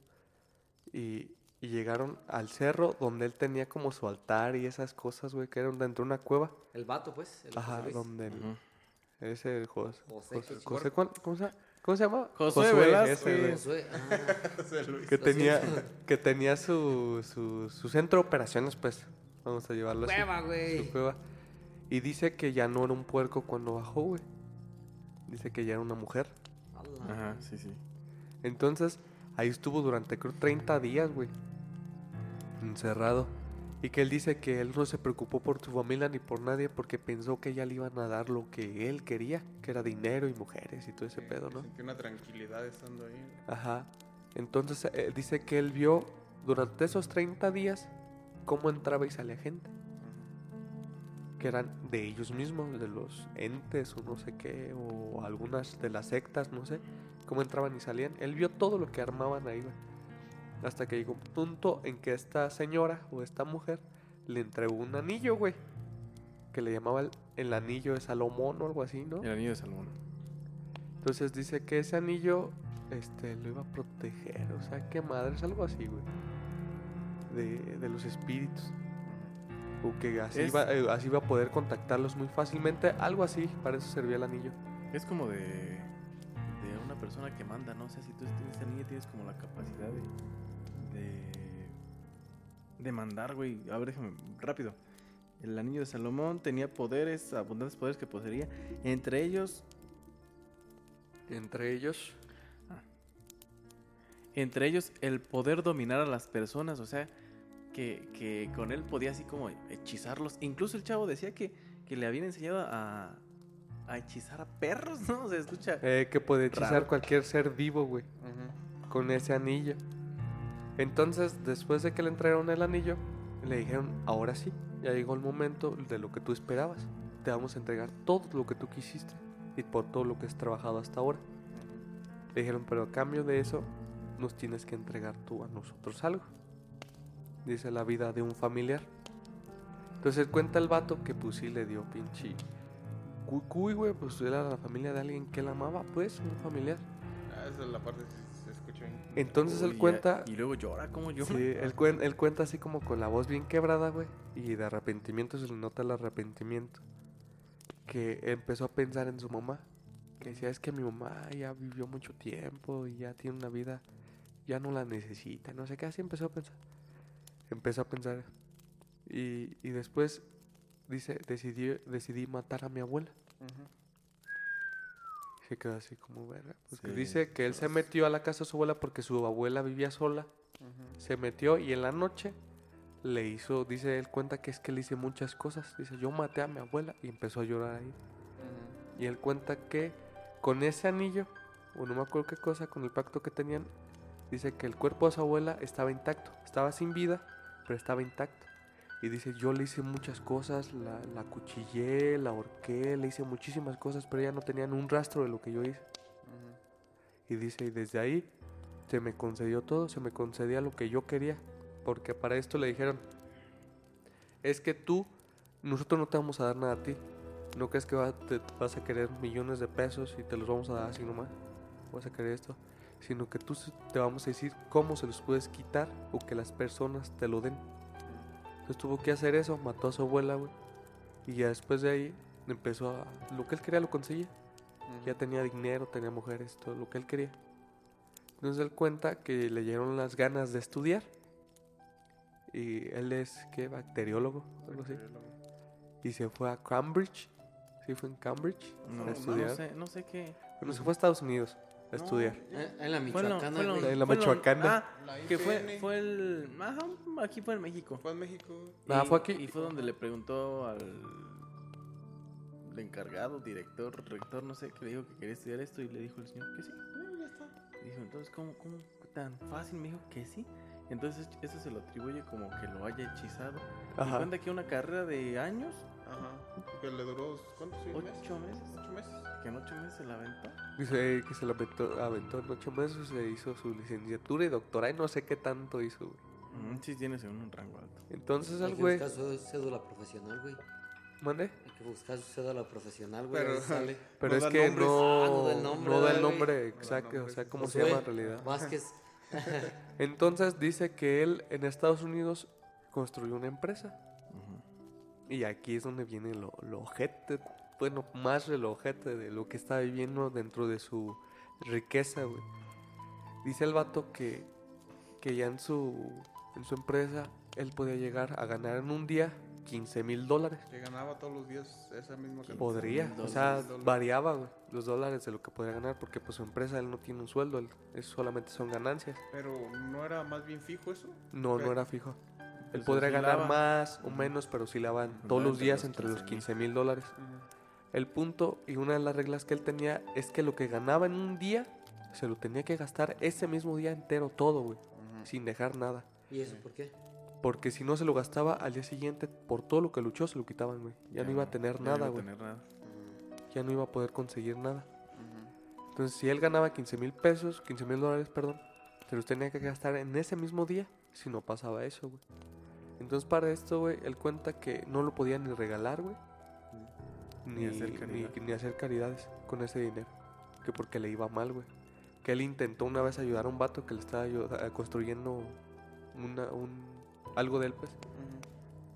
Y, y llegaron al cerro donde él tenía como su altar y esas cosas, güey, que eran dentro de una cueva. El vato, pues. El Ajá, José Luis. donde el- ese el Jos- José, José- qué José- ¿cuál- ¿cómo, se, ¿Cómo se llama? Josué Josué, ah, Que tenía, que tenía su, su, su centro de operaciones, pues. Vamos a llevarlo así. Cueva, güey. Su cueva. Y dice que ya no era un puerco cuando bajó, güey. Dice que ya era una mujer. Ajá, sí, sí. Entonces, ahí estuvo durante, creo, 30 días, güey. Encerrado. Y que él dice que él no se preocupó por su familia ni por nadie porque pensó que ya le iban a dar lo que él quería, que era dinero y mujeres y todo ese Sí, pedo, ¿no? Sentí una tranquilidad estando ahí. Ajá. Entonces, eh, dice que él vio durante esos 30 días cómo entraba y salía gente. Que eran de ellos mismos, de los entes o no sé qué, o algunas de las sectas, no sé, cómo entraban y salían. Él vio todo lo que armaban ahí, güey. Hasta que llegó un punto en que esta señora o esta mujer le entregó un anillo, güey. Que le llamaba el, el anillo de Salomón o algo así, ¿no? El anillo de Salomón. Entonces dice que ese anillo este, lo iba a proteger. O sea, qué madre, es algo así, güey. De, de los espíritus. O que así, Es- iba, eh, así iba a poder contactarlos muy fácilmente. Algo así, para eso servía el anillo. Es como de, de una persona que manda, ¿no? O sea, si tú tienes esa niña, tienes como la capacidad de, de mandar, güey. A ver, déjame, rápido. El anillo de Salomón tenía poderes, abundantes poderes que poseía. Entre ellos, Entre ellos, entre ellos, el poder dominar a las personas. O sea, que, que con él podía así como hechizarlos. Incluso el chavo decía que, que le habían enseñado a, a hechizar a perros, ¿no? Se escucha. eh, que puede hechizar Raro. cualquier ser vivo, güey. Con ese anillo. Entonces, después de que le entregaron el anillo, le dijeron, ahora sí, ya llegó el momento de lo que tú esperabas. Te vamos a entregar todo lo que tú quisiste y por todo lo que has trabajado hasta ahora. Le dijeron, pero a cambio de eso, nos tienes que entregar tú a nosotros algo. dice la vida de un familiar. Entonces cuenta el vato que pues le dio pinche cucuy, güey, pues era la familia de alguien que él amaba, pues, un familiar. Ah, esa es la parte Entonces Uy, él cuenta, Y luego llora como yo. sí, él, cuen- él cuenta así como con la voz bien quebrada, güey, y de arrepentimiento se le nota el arrepentimiento. Que empezó a pensar en su mamá, que decía, es que mi mamá ya vivió mucho tiempo y ya tiene una vida, ya no la necesita, no sé qué, así empezó a pensar. Empezó a pensar. Y, y después dice, decidí, decidí matar a mi abuela. Se quedó así como verga. Porque Sí, dice que él se metió a la casa de su abuela porque su abuela vivía sola. Se metió y en la noche le hizo, dice él cuenta que es que le hice muchas cosas. Dice, yo maté a mi abuela y empezó a llorar ahí. Y él cuenta que con ese anillo, o no me acuerdo qué cosa, con el pacto que tenían, dice que el cuerpo de su abuela estaba intacto. Estaba sin vida, pero estaba intacto. Y dice, yo le hice muchas cosas, la, la cuchillé, la ahorqué, le hice muchísimas cosas, pero ella no tenía ni un rastro de lo que yo hice. Y dice, y desde ahí se me concedió todo, se me concedía lo que yo quería. Porque para esto le dijeron, es que tú, nosotros no te vamos a dar nada a ti. No crees que va- te vas a querer millones de pesos y te los vamos a dar así nomás. Vas a querer esto. Sino que tú te vamos a decir cómo se los puedes quitar o que las personas te lo den. Entonces tuvo que hacer eso, mató a su abuela, güey. Y ya después de ahí empezó a... Lo que él quería lo conseguía. Ya tenía dinero, tenía mujeres, todo lo que él quería. Entonces él cuenta que le dieron las ganas de estudiar. Y él es, ¿qué? Bacteriólogo, algo así. Y se fue a Cambridge. Sí, fue en Cambridge No, a no, estudiar. no sé, no sé qué. Bueno, se fue a Estados Unidos a estudiar. Eh, En la Michoacana, fue en lo- güey. En la fue en lo- Michoacana. Ah, La que fue, fue el. Ajá, aquí fue en México. Fue en México. Ah, Y- fue aquí. Y fue donde le preguntó al el encargado, director, rector, no sé, que le dijo que quería estudiar esto y le dijo el señor que sí. No, ya está. Y dijo, entonces, ¿cómo, cómo tan fácil? Me dijo que sí. Entonces, eso se lo atribuye como que lo haya hechizado. Y Ajá. cuenta que una carrera de años, Ajá. Que le duró, ¿cuántos? Ocho meses, ¿Ocho meses? que en ocho meses se la aventó. Dice que se lo aventó, aventó en ocho meses, se hizo su licenciatura y doctorado y no sé qué tanto hizo, güey. Mm, sí, tiene según un rango alto. Entonces que güey... buscar su cédula profesional, güey. ¿Mande? Hay que buscar su cédula profesional, güey. Pero- sale. Pero No es que nombres. no, Ah, no da el nombre, no da el güey. nombre No da exacto, o sea, cómo Pues se llama en realidad. Vázquez. Entonces dice que él en Estados Unidos construyó una empresa. Y aquí es donde viene lo, lo ojete, bueno, más de lo ojete de lo que está viviendo dentro de su riqueza, güey. Dice el vato que, que ya en su, en su empresa él podía llegar a ganar en un día 15 mil dólares. Que ganaba todos los días esa misma cantidad. Podría, o sea, variaba, güey, los dólares de lo que podía ganar, porque pues su empresa él no tiene un sueldo, él, es solamente son ganancias. Pero no era más bien fijo eso. No, no era fijo. Él Pues podría ganar más o menos, pero oscilaban Andaba todos los días los entre los 15,000. 15 mil dólares. El punto y una de las reglas que él tenía es que lo que ganaba en un día se lo tenía que gastar ese mismo día entero todo, güey, sin dejar nada. ¿Y eso por qué? Porque si no se lo gastaba al día siguiente, por todo lo que luchó, se lo quitaban, güey. Ya, no iba a tener ya nada, güey. Ya no iba a poder conseguir nada. Entonces, si él ganaba 15 mil pesos, 15 mil dólares, perdón, se los tenía que gastar en ese mismo día si no pasaba eso, güey. Entonces, para esto, güey, él cuenta que no lo podía ni regalar, güey. Ni, Ni hacer ni- hacer caridades con ese dinero. Que porque le iba mal, güey. Que él intentó una vez ayudar a un vato que le estaba construyendo una, un, algo de él, pues.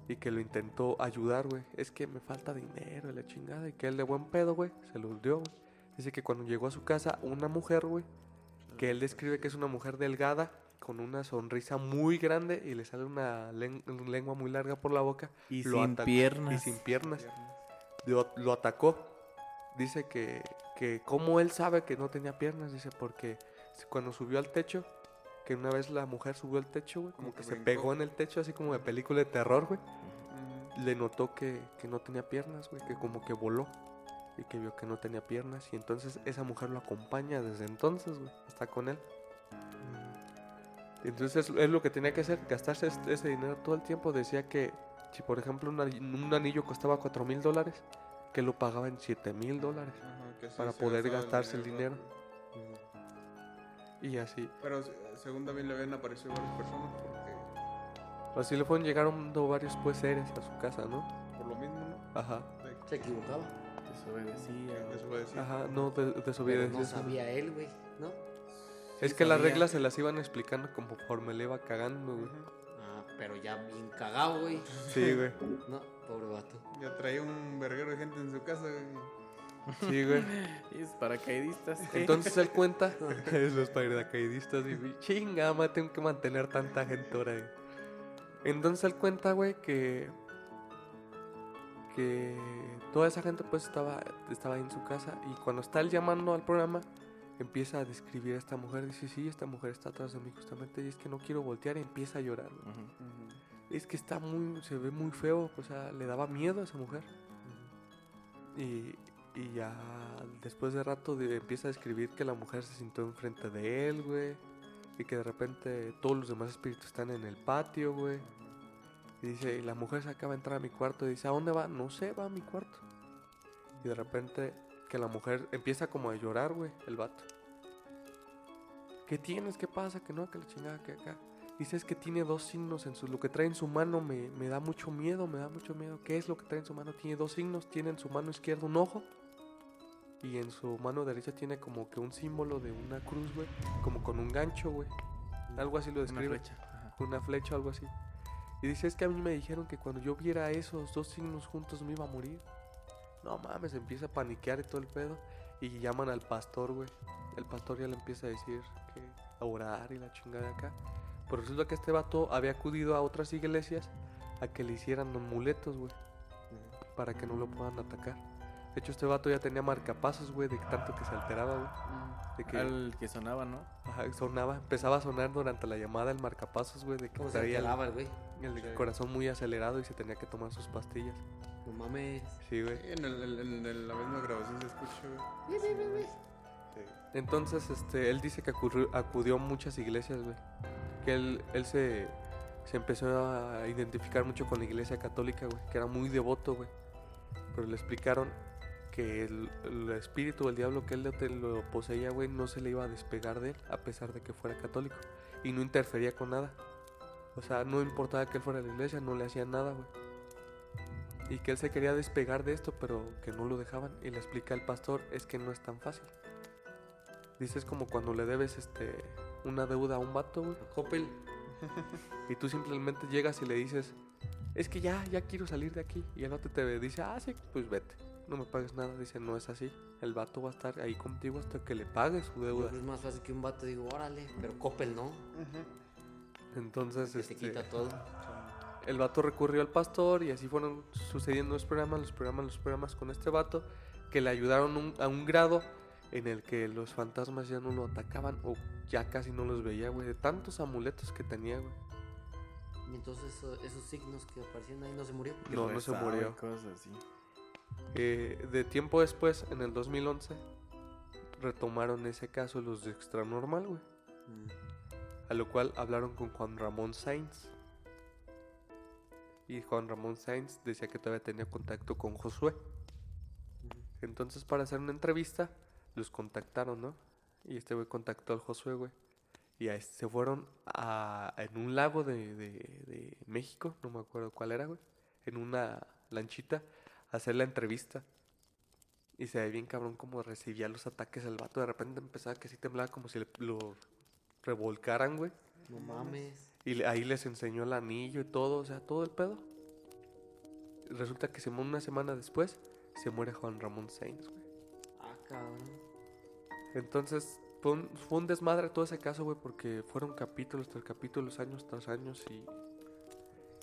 Y que lo intentó ayudar, güey. Es que me falta dinero y la chingada. Y que él de buen pedo, güey, se los dio, güey. Dice que cuando llegó a su casa, una mujer, güey, que él describe que es una mujer delgada, con una sonrisa muy grande y le sale una len- lengua muy larga por la boca. Y lo sin atacó- piernas. Y sin piernas. Lo, lo atacó. Dice que, que como él sabe que no tenía piernas, dice, porque cuando subió al techo, que una vez la mujer subió al techo, güey, como Como que que se pegó en el techo, así como de película de terror, güey Ujú. le notó que, que no tenía piernas, güey, que como que voló y que vio que no tenía piernas y entonces esa mujer lo acompaña desde entonces, güey, está con él. Entonces es, lo que tenía que hacer, gastarse es- ese dinero todo el tiempo. Decía que si por ejemplo un, ani- un anillo costaba 4 mil dólares, que lo pagaba en 7 mil dólares para poder gastarse el dinero. mm. y así. Pero se- según también le habían aparecido varias personas porque Así le fueron llegando varios pues seres a su casa, ¿no? Por lo mismo, ¿no? Ajá. Se equivocaba. Desobedecía. De- desobedecía. Ajá, no de- Pero no sabía él, güey, ¿no? Es que las reglas se las iban explicando conforme le iba cagando, güey. Ah, pero ya bien cagado, güey. Sí, güey. No, pobre vato. Ya traía un verguero de gente en su casa, güey. Sí, güey. Y es paracaidistas. Entonces él cuenta, es los paracaidistas y chinga, ma, tengo que mantener tanta gente ahora. güey". Entonces él cuenta, güey, que que toda esa gente pues estaba estaba ahí en su casa y cuando está él llamando al programa empieza a describir a esta mujer, dice, "Sí, esta mujer está atrás de mí justamente y es que no quiero voltear" y empieza a llorar. Es que está muy se ve muy feo, o sea, le daba miedo a esa mujer. Y, y ya después de rato de- empieza a describir que la mujer se sintió enfrente de él, güey. Y que de repente todos los demás espíritus están en el patio, güey. Y dice, y la mujer se acaba de entrar a mi cuarto y dice, ¿a dónde va? No sé, va a mi cuarto. Y de repente que la mujer empieza como a llorar, güey, el vato. ¿Qué tienes? ¿Qué pasa? Que no, que la chingada, que acá. Dice es que tiene dos signos en su... Lo que trae en su mano me, me da mucho miedo, me da mucho miedo. ¿Qué es lo que trae en su mano? Tiene dos signos. Tiene en su mano izquierda un ojo. Y en su mano derecha tiene como que un símbolo de una cruz, güey. Como con un gancho, güey. Algo así lo Una describe. flecha. Ajá. Una flecha algo así. Y dice, es que a mí me dijeron que cuando yo viera esos dos signos juntos me iba a morir. No mames, empieza a paniquear y todo el pedo. Y llaman al pastor, güey. El pastor ya le empieza a decir que a orar y la chingada de acá. Pero resulta que este vato había acudido a otras iglesias a que le hicieran amuletos, güey. Para que no lo puedan atacar. De hecho, este vato ya tenía marcapasos, güey, de tanto que se alteraba, güey. De que Al que sonaba, ¿no? ajá, sonaba, empezaba a sonar durante la llamada el marcapasos, güey, de que ¿Cómo se traía el- güey? el Sí. corazón muy acelerado y se tenía que tomar sus pastillas. No mames. Sí, güey. En, el- el- en el- la misma grabación se escucha, güey. Sí. Entonces, este, él dice que acurrió- acudió a muchas iglesias, güey. Que él, él se, se empezó a identificar mucho con la iglesia católica, güey. Que era muy devoto, güey. Pero le explicaron que el, el espíritu, el diablo que él lo, poseía, güey, no se le iba a despegar de él, a pesar de que fuera católico. Y no interfería con nada. O sea, no importaba que él fuera a la iglesia, no le hacían nada, güey. Y que él se quería despegar de esto, pero que no lo dejaban. Y le explica al pastor, es que no es tan fácil. Dices como cuando le debes este una deuda a un vato, güey. Coppel. Y tú simplemente llegas y le dices, es que ya, ya quiero salir de aquí. Y el vato te dice, ah, sí, pues vete. No me pagues nada. Dice, no es así. El vato va a estar ahí contigo hasta que le pagues su deuda. es más fácil que un vato digo, órale, pero Coppel no. Entonces, Que te este, quita todo. el vato recurrió al pastor y así fueron sucediendo los programas, los programas, los programas con este vato que le ayudaron un- a un grado en el que los fantasmas ya no lo atacaban o ya casi no los veía, güey, de tantos amuletos que tenía, güey. Y entonces eso- esos signos que aparecían ahí no se murió. No, no se murió. Cosas así. Eh, de tiempo después, en el 2011, retomaron ese caso los de Extranormal, güey. Mm. A lo cual hablaron con Juan Ramón Sainz. Y Juan Ramón Sainz decía que todavía tenía contacto con Josué. Entonces, para hacer una entrevista, los contactaron, ¿no? Y este güey contactó al Josué, güey. Y ahí se fueron a, en un lago de, de- de México, no me acuerdo cuál era, güey. En una lanchita, hacer la entrevista. Y se ve bien cabrón como recibía los ataques el vato. De repente empezaba que sí temblaba como si le- lo revolcaran, güey. No mames. Y ahí les enseñó el anillo y todo, o sea, todo el pedo. Resulta que una semana después se muere Juan Ramón Sainz, güey. Ah, cabrón. Entonces fue un, fue un desmadre todo ese caso, güey, porque fueron capítulos tras capítulos, años tras años y,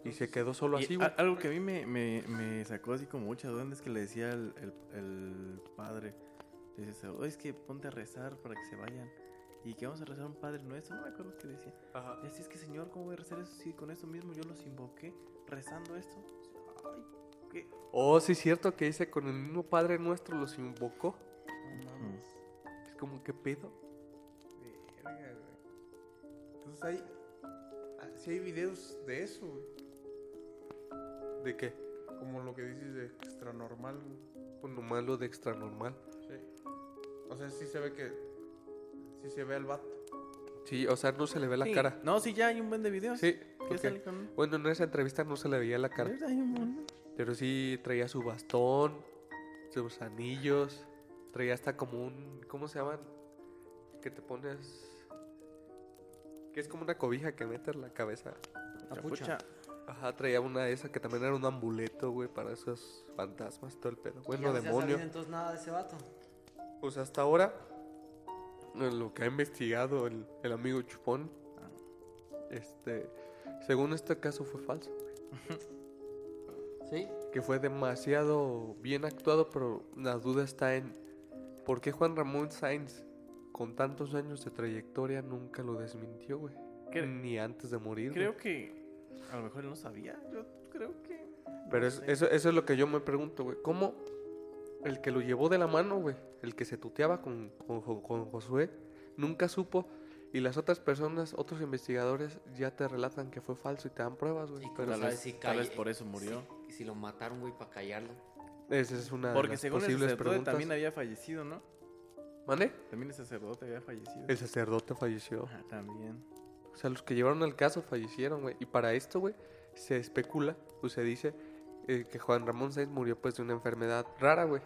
y se quedó solo Y así, a- güey. algo que a mí me, me, me sacó así como mucha duda es que le decía el, el, el padre, le dice, "Oye, es que ponte a rezar para que se vayan. Y que vamos a rezar un Padre Nuestro, no me acuerdo qué decía. Ajá. Y así es que, Señor, ¿cómo voy a rezar eso si con esto mismo yo los invoqué rezando esto? Ay, qué... Oh, sí, cierto que dice con el mismo Padre Nuestro los invocó. No mames. Es como, ¿qué pedo? Verga, güey. Entonces hay. ah, Sí hay videos de eso, güey. ¿De qué? Como lo que dices de extra normal, güey. Pues lo de extra normal. Sí. O sea, sí se ve que. Sí se ve al vato. Sí, o sea, no se le ve la Sí. cara. No, sí, ya hay un buen de videos. Sí, ¿Qué Ok. sale con...? Bueno, en esa entrevista no se le veía la cara. Pero sí traía su bastón, sus anillos. Traía hasta como un. ¿Cómo se llaman? Que te pones. Que es como una cobija que metes la cabeza. Capucha. Ajá, traía una de esas que también era un amuleto, güey, para esos fantasmas, todo el pedo. Y Bueno, ya demonio. sabido entonces nada de ese vato. Pues hasta ahora, en lo que ha investigado el, el amigo Chupón, este, según este caso fue falso. ¿Sí? Que fue demasiado bien actuado, pero la duda está en por qué Juan Ramón Sainz, con tantos años de trayectoria, nunca lo desmintió, güey. Ni antes de morir. güey. Creo que... A lo mejor él no sabía. Yo creo que... Pero no es- eso, eso es lo que yo me pregunto, güey. ¿Cómo el que lo llevó de la mano, güey, el que se tuteaba con, con, con Josué, nunca supo? Y las otras personas, otros investigadores, ya te relatan que fue falso y te dan pruebas, güey. Y Pero Tal ¿sabes vez, si tal vez por eso murió. Si, si lo mataron, güey, para callarlo. esa es una de Porque las según el posibles sacerdote preguntas. también había fallecido, ¿no? ¿Mande? También el sacerdote había fallecido. El sacerdote falleció. Ajá, también. O sea, los que llevaron el caso fallecieron, güey. Y para esto, güey, se especula, o se dice eh, que Juan Ramón Sainz murió pues de una enfermedad rara, güey.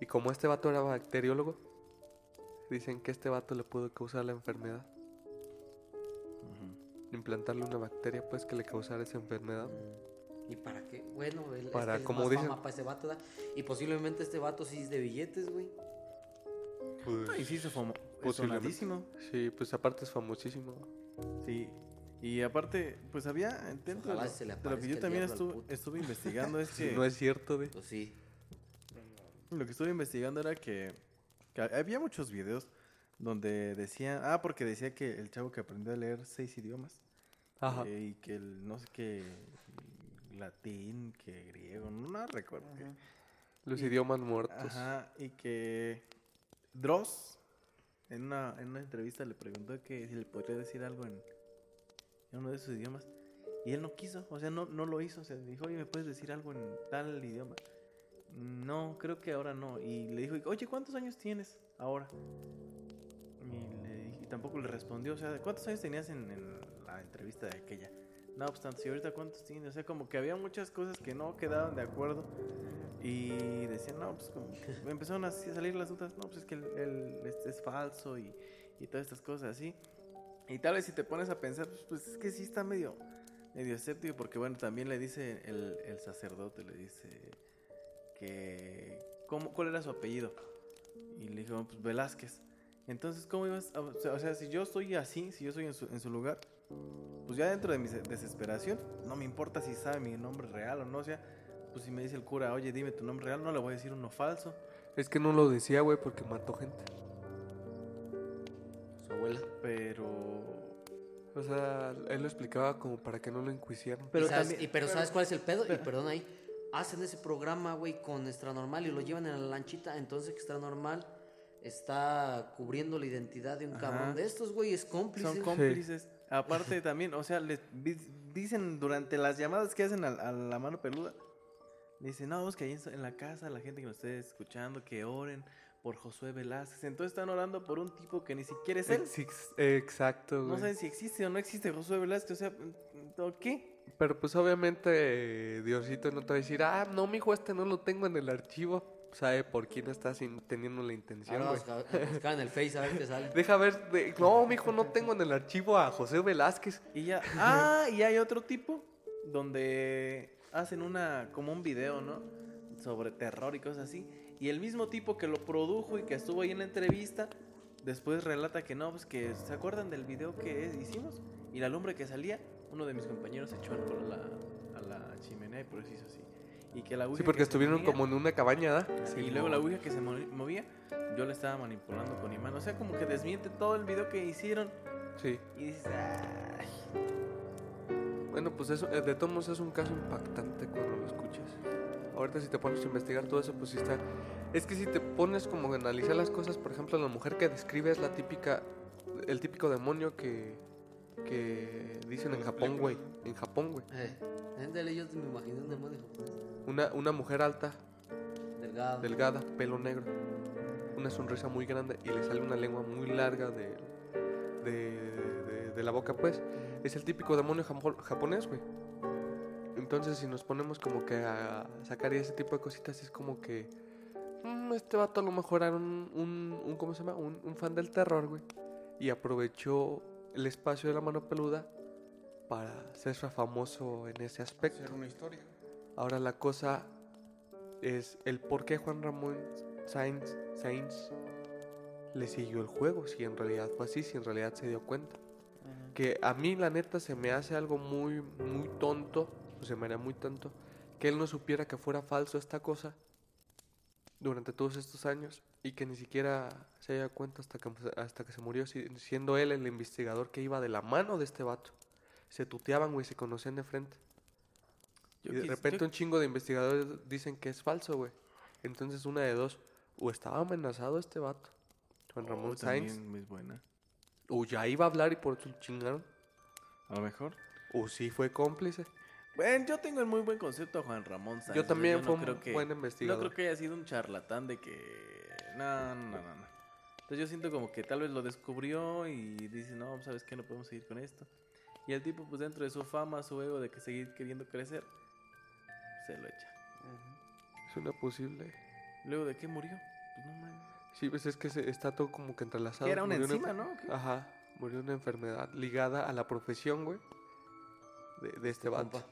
Y como este vato era bacteriólogo, dicen que este vato le pudo causar la enfermedad. Implantarle una bacteria, pues, que le causara esa enfermedad. ¿Y para qué? Bueno, él, Para, es que es como más dicen- fama para ese vato, ¿da? Y posiblemente este vato sí es de billetes, güey. Pues, y sí se fomó. Posiblemente. Sonadísimo. sí, pues aparte es famosísimo. Sí. Y aparte, pues había dentro de Ojalá lo, se le de lo que yo también estuve, estuve investigando es que no es cierto, güey. Pues sí. lo que estuve investigando era que, que había muchos videos donde decía, ah, porque decía que el chavo que aprendió a leer seis idiomas Ajá. eh, y que el no sé qué latín, que griego, no recuerdo. Los y- idiomas muertos. Ajá, y que Dross en una, en una entrevista le preguntó que si le podría decir algo en, en uno de sus idiomas. Y él no quiso, o sea, no, no lo hizo. O sea, dijo, oye, ¿me puedes decir algo en tal idioma? No, creo que ahora no. Y le dijo, oye, ¿cuántos años tienes ahora? Y, le y tampoco le respondió, o sea, ¿cuántos años tenías en, en la entrevista de aquella? No, pues tanto, ¿y ahorita cuántos tienes? O sea, como que había muchas cosas que no quedaban de acuerdo. Y decían, no, pues como empezaron a salir las dudas, no, pues es que el, el- este es falso y, y todas estas cosas así. Y tal vez si te pones a pensar, pues, pues es que sí está medio, medio escéptico, porque bueno, también le dice el, el sacerdote, le dice que, ¿cómo, ¿cuál era su apellido? Y le dijo, pues Velázquez. Entonces, ¿cómo ibas? a- o, sea, o sea, si yo estoy así, si yo estoy en su, en su lugar, pues ya dentro de mi se- desesperación, no me importa si sabe mi nombre real o no, o sea, pues si me dice el cura, oye, dime tu nombre real, no le voy a decir uno falso. Es que no lo decía, güey, porque mató gente. Su abuela. Pero... O sea, él lo explicaba como para que no lo enjuiciaran. Pero y sabes, también- y- pero pero- ¿sabes cuál es el pedo? pero- y perdón ahí. Hacen ese programa, güey, con Extra Normal y lo llevan en la lanchita. Entonces Extra Normal está cubriendo la identidad de un Ajá. cabrón de estos, güey. Es cómplice. Son cómplices. Aparte también, o sea, les di- dicen durante las llamadas que hacen a, a la mano peluda, le dicen, no, es que ahí en, la casa la gente que nos esté escuchando, que oren por Josué Velázquez. Entonces están orando por un tipo que ni siquiera es él. Ex- Exacto, No saben si existe o no existe Josué Velázquez. O sea, ¿o ¿qué? Pero pues obviamente Diosito no te va a decir, ah, no, mijo, este no lo tengo en el archivo. Sabe por quién estás teniendo la intención, Ahora güey. vamos a buscar en el Face a ver qué sale. Deja ver, de- no, mijo, no tengo en el archivo a José Velázquez. Y ya, ah, y hay otro tipo donde hacen una, como un video, ¿no? Sobre terror y cosas así. Y el mismo tipo que lo produjo y que estuvo ahí en la entrevista, después relata que no, pues que se acuerdan del video que hicimos. Y la lumbre que salía, uno de mis compañeros echó alcohol a la, a la chimenea y por eso hizo así. Y que la Sí, porque que se estuvieron movía- como en una cabaña, ¿da? y luego la ouija que se mo- movía, yo la estaba manipulando con imán. O sea, como que desmiente todo el video que hicieron. Sí. Y dices, ay. Bueno, pues eso, eh, de todos es un caso impactante cuando lo escuchas. Ahorita si te pones a investigar todo eso, pues sí está... Es que si te pones como a analizar las cosas, por ejemplo, la mujer que describe es la típica, el típico demonio que, que dicen en Japón, güey. En Japón, güey. Eh, yo me imaginé un demonio japonés. Una, una mujer alta, Delgado. delgada, pelo negro, una sonrisa muy grande y le sale una lengua muy larga de, de, de- de la boca, pues, es el típico demonio japonés, güey. Entonces, si nos ponemos como que a sacar ese tipo de cositas, es como que mm, este vato a lo mejor era un, un, un- ¿cómo se llama? Un, un fan del terror, güey. Y aprovechó el espacio de la mano peluda para hacerse famoso en ese aspecto. Hacer una historia. Ahora la cosa es el por qué Juan Ramón Sainz, Sainz le siguió el juego, si en realidad fue así, si en realidad se dio cuenta. Que a mí la neta se me hace algo muy, muy tonto, o se me haría muy tonto, que él no supiera que fuera falso esta cosa durante todos estos años y que ni siquiera se haya cuenta hasta que, hasta que se murió, si- siendo él el investigador que iba de la mano de este vato. Se tuteaban, güey, se conocían de frente. Yo y de repente yo- un chingo de investigadores dicen que es falso, güey. Entonces una de dos, o estaba amenazado este vato, Juan Ramón Oh, Sainz, muy buena. O ya iba a hablar y por eso lo chingaron, A lo mejor. o sí fue cómplice. Bueno, yo tengo en muy buen concepto a Juan Ramón Sáenz. Yo también no fue un creo que- buen No investigador. creo que haya sido un charlatán de que... No, no, no, no. Entonces yo siento como que tal vez lo descubrió y dice, no, ¿sabes qué? No podemos seguir con esto. Y el tipo, pues dentro de su fama, su ego de que seguir queriendo crecer, se lo echa. Es una posible. Luego de qué murió, pues no mames. Sí, pues es que se- está todo como que entrelazado. Era una Murió enzima, enfer- ¿no? ¿Qué? Ajá, murió una enfermedad ligada a la profesión, güey, de, de este vato.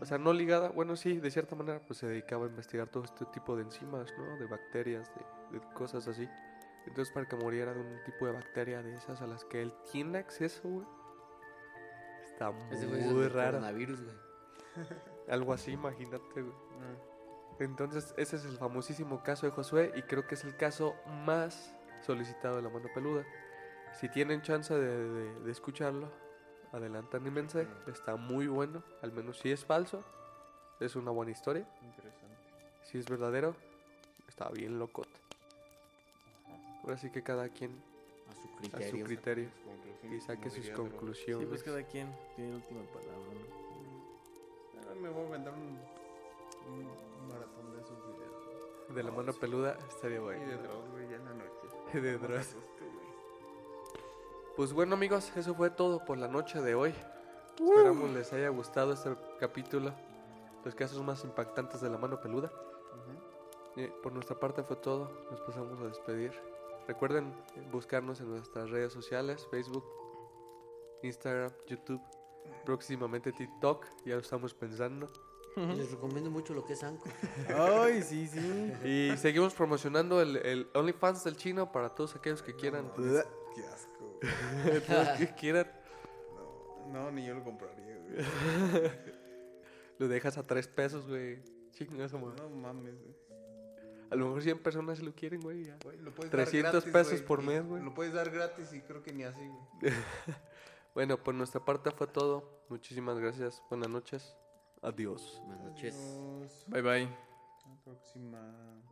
O sea, no ligada, bueno, sí, de cierta manera, pues se dedicaba a investigar todo este tipo de enzimas, ¿no? De bacterias, de, de cosas así. Entonces, para que muriera de un tipo de bacteria de esas a las que él tiene acceso, güey, está Ese güey es el muy raro. coronavirus, güey. Algo así, imagínate, güey. Entonces, ese es el famosísimo caso de Josué y creo que es el caso más solicitado de la mano peluda. Si tienen chance de, de- de escucharlo, adelante, anímense. Está muy bueno, al menos si es falso, es una buena historia. Interesante. Si es verdadero, está bien locote. Ahora sí que cada quien A su a criterio. su criterio Conclusiones, y saque sus conclusiones. Sí, pues cada quien tiene última palabra, ¿no? De la mano peluda estaría Y bueno. de Dross, güey, ya en la noche. De güey. Pues bueno amigos, eso fue todo por la noche de hoy. Esperamos les haya gustado este capítulo. Los casos más impactantes de la mano peluda. Eh, por nuestra parte fue todo. Nos pasamos a despedir. Recuerden buscarnos en nuestras redes sociales, Facebook, Instagram, YouTube, próximamente TikTok. Ya lo estamos pensando. Les recomiendo mucho lo que es Anco. Ay, sí, sí. Y seguimos promocionando el, el OnlyFans del chino para todos aquellos que quieran. Qué asco. todos que quieran. No, no, ni yo lo compraría, güey. Lo dejas a tres pesos, güey. Chingas. No mames, güey. A lo mejor 100 personas lo quieren, güey. ya. Güey, lo puedes dar 300 gratis, pesos güey, por mes, güey. Lo puedes dar gratis y creo que ni así, güey. Bueno, por nuestra parte fue todo. Muchísimas gracias. Buenas noches. Adiós. Buenas noches. Adiós. Bye, bye. Hasta la próxima.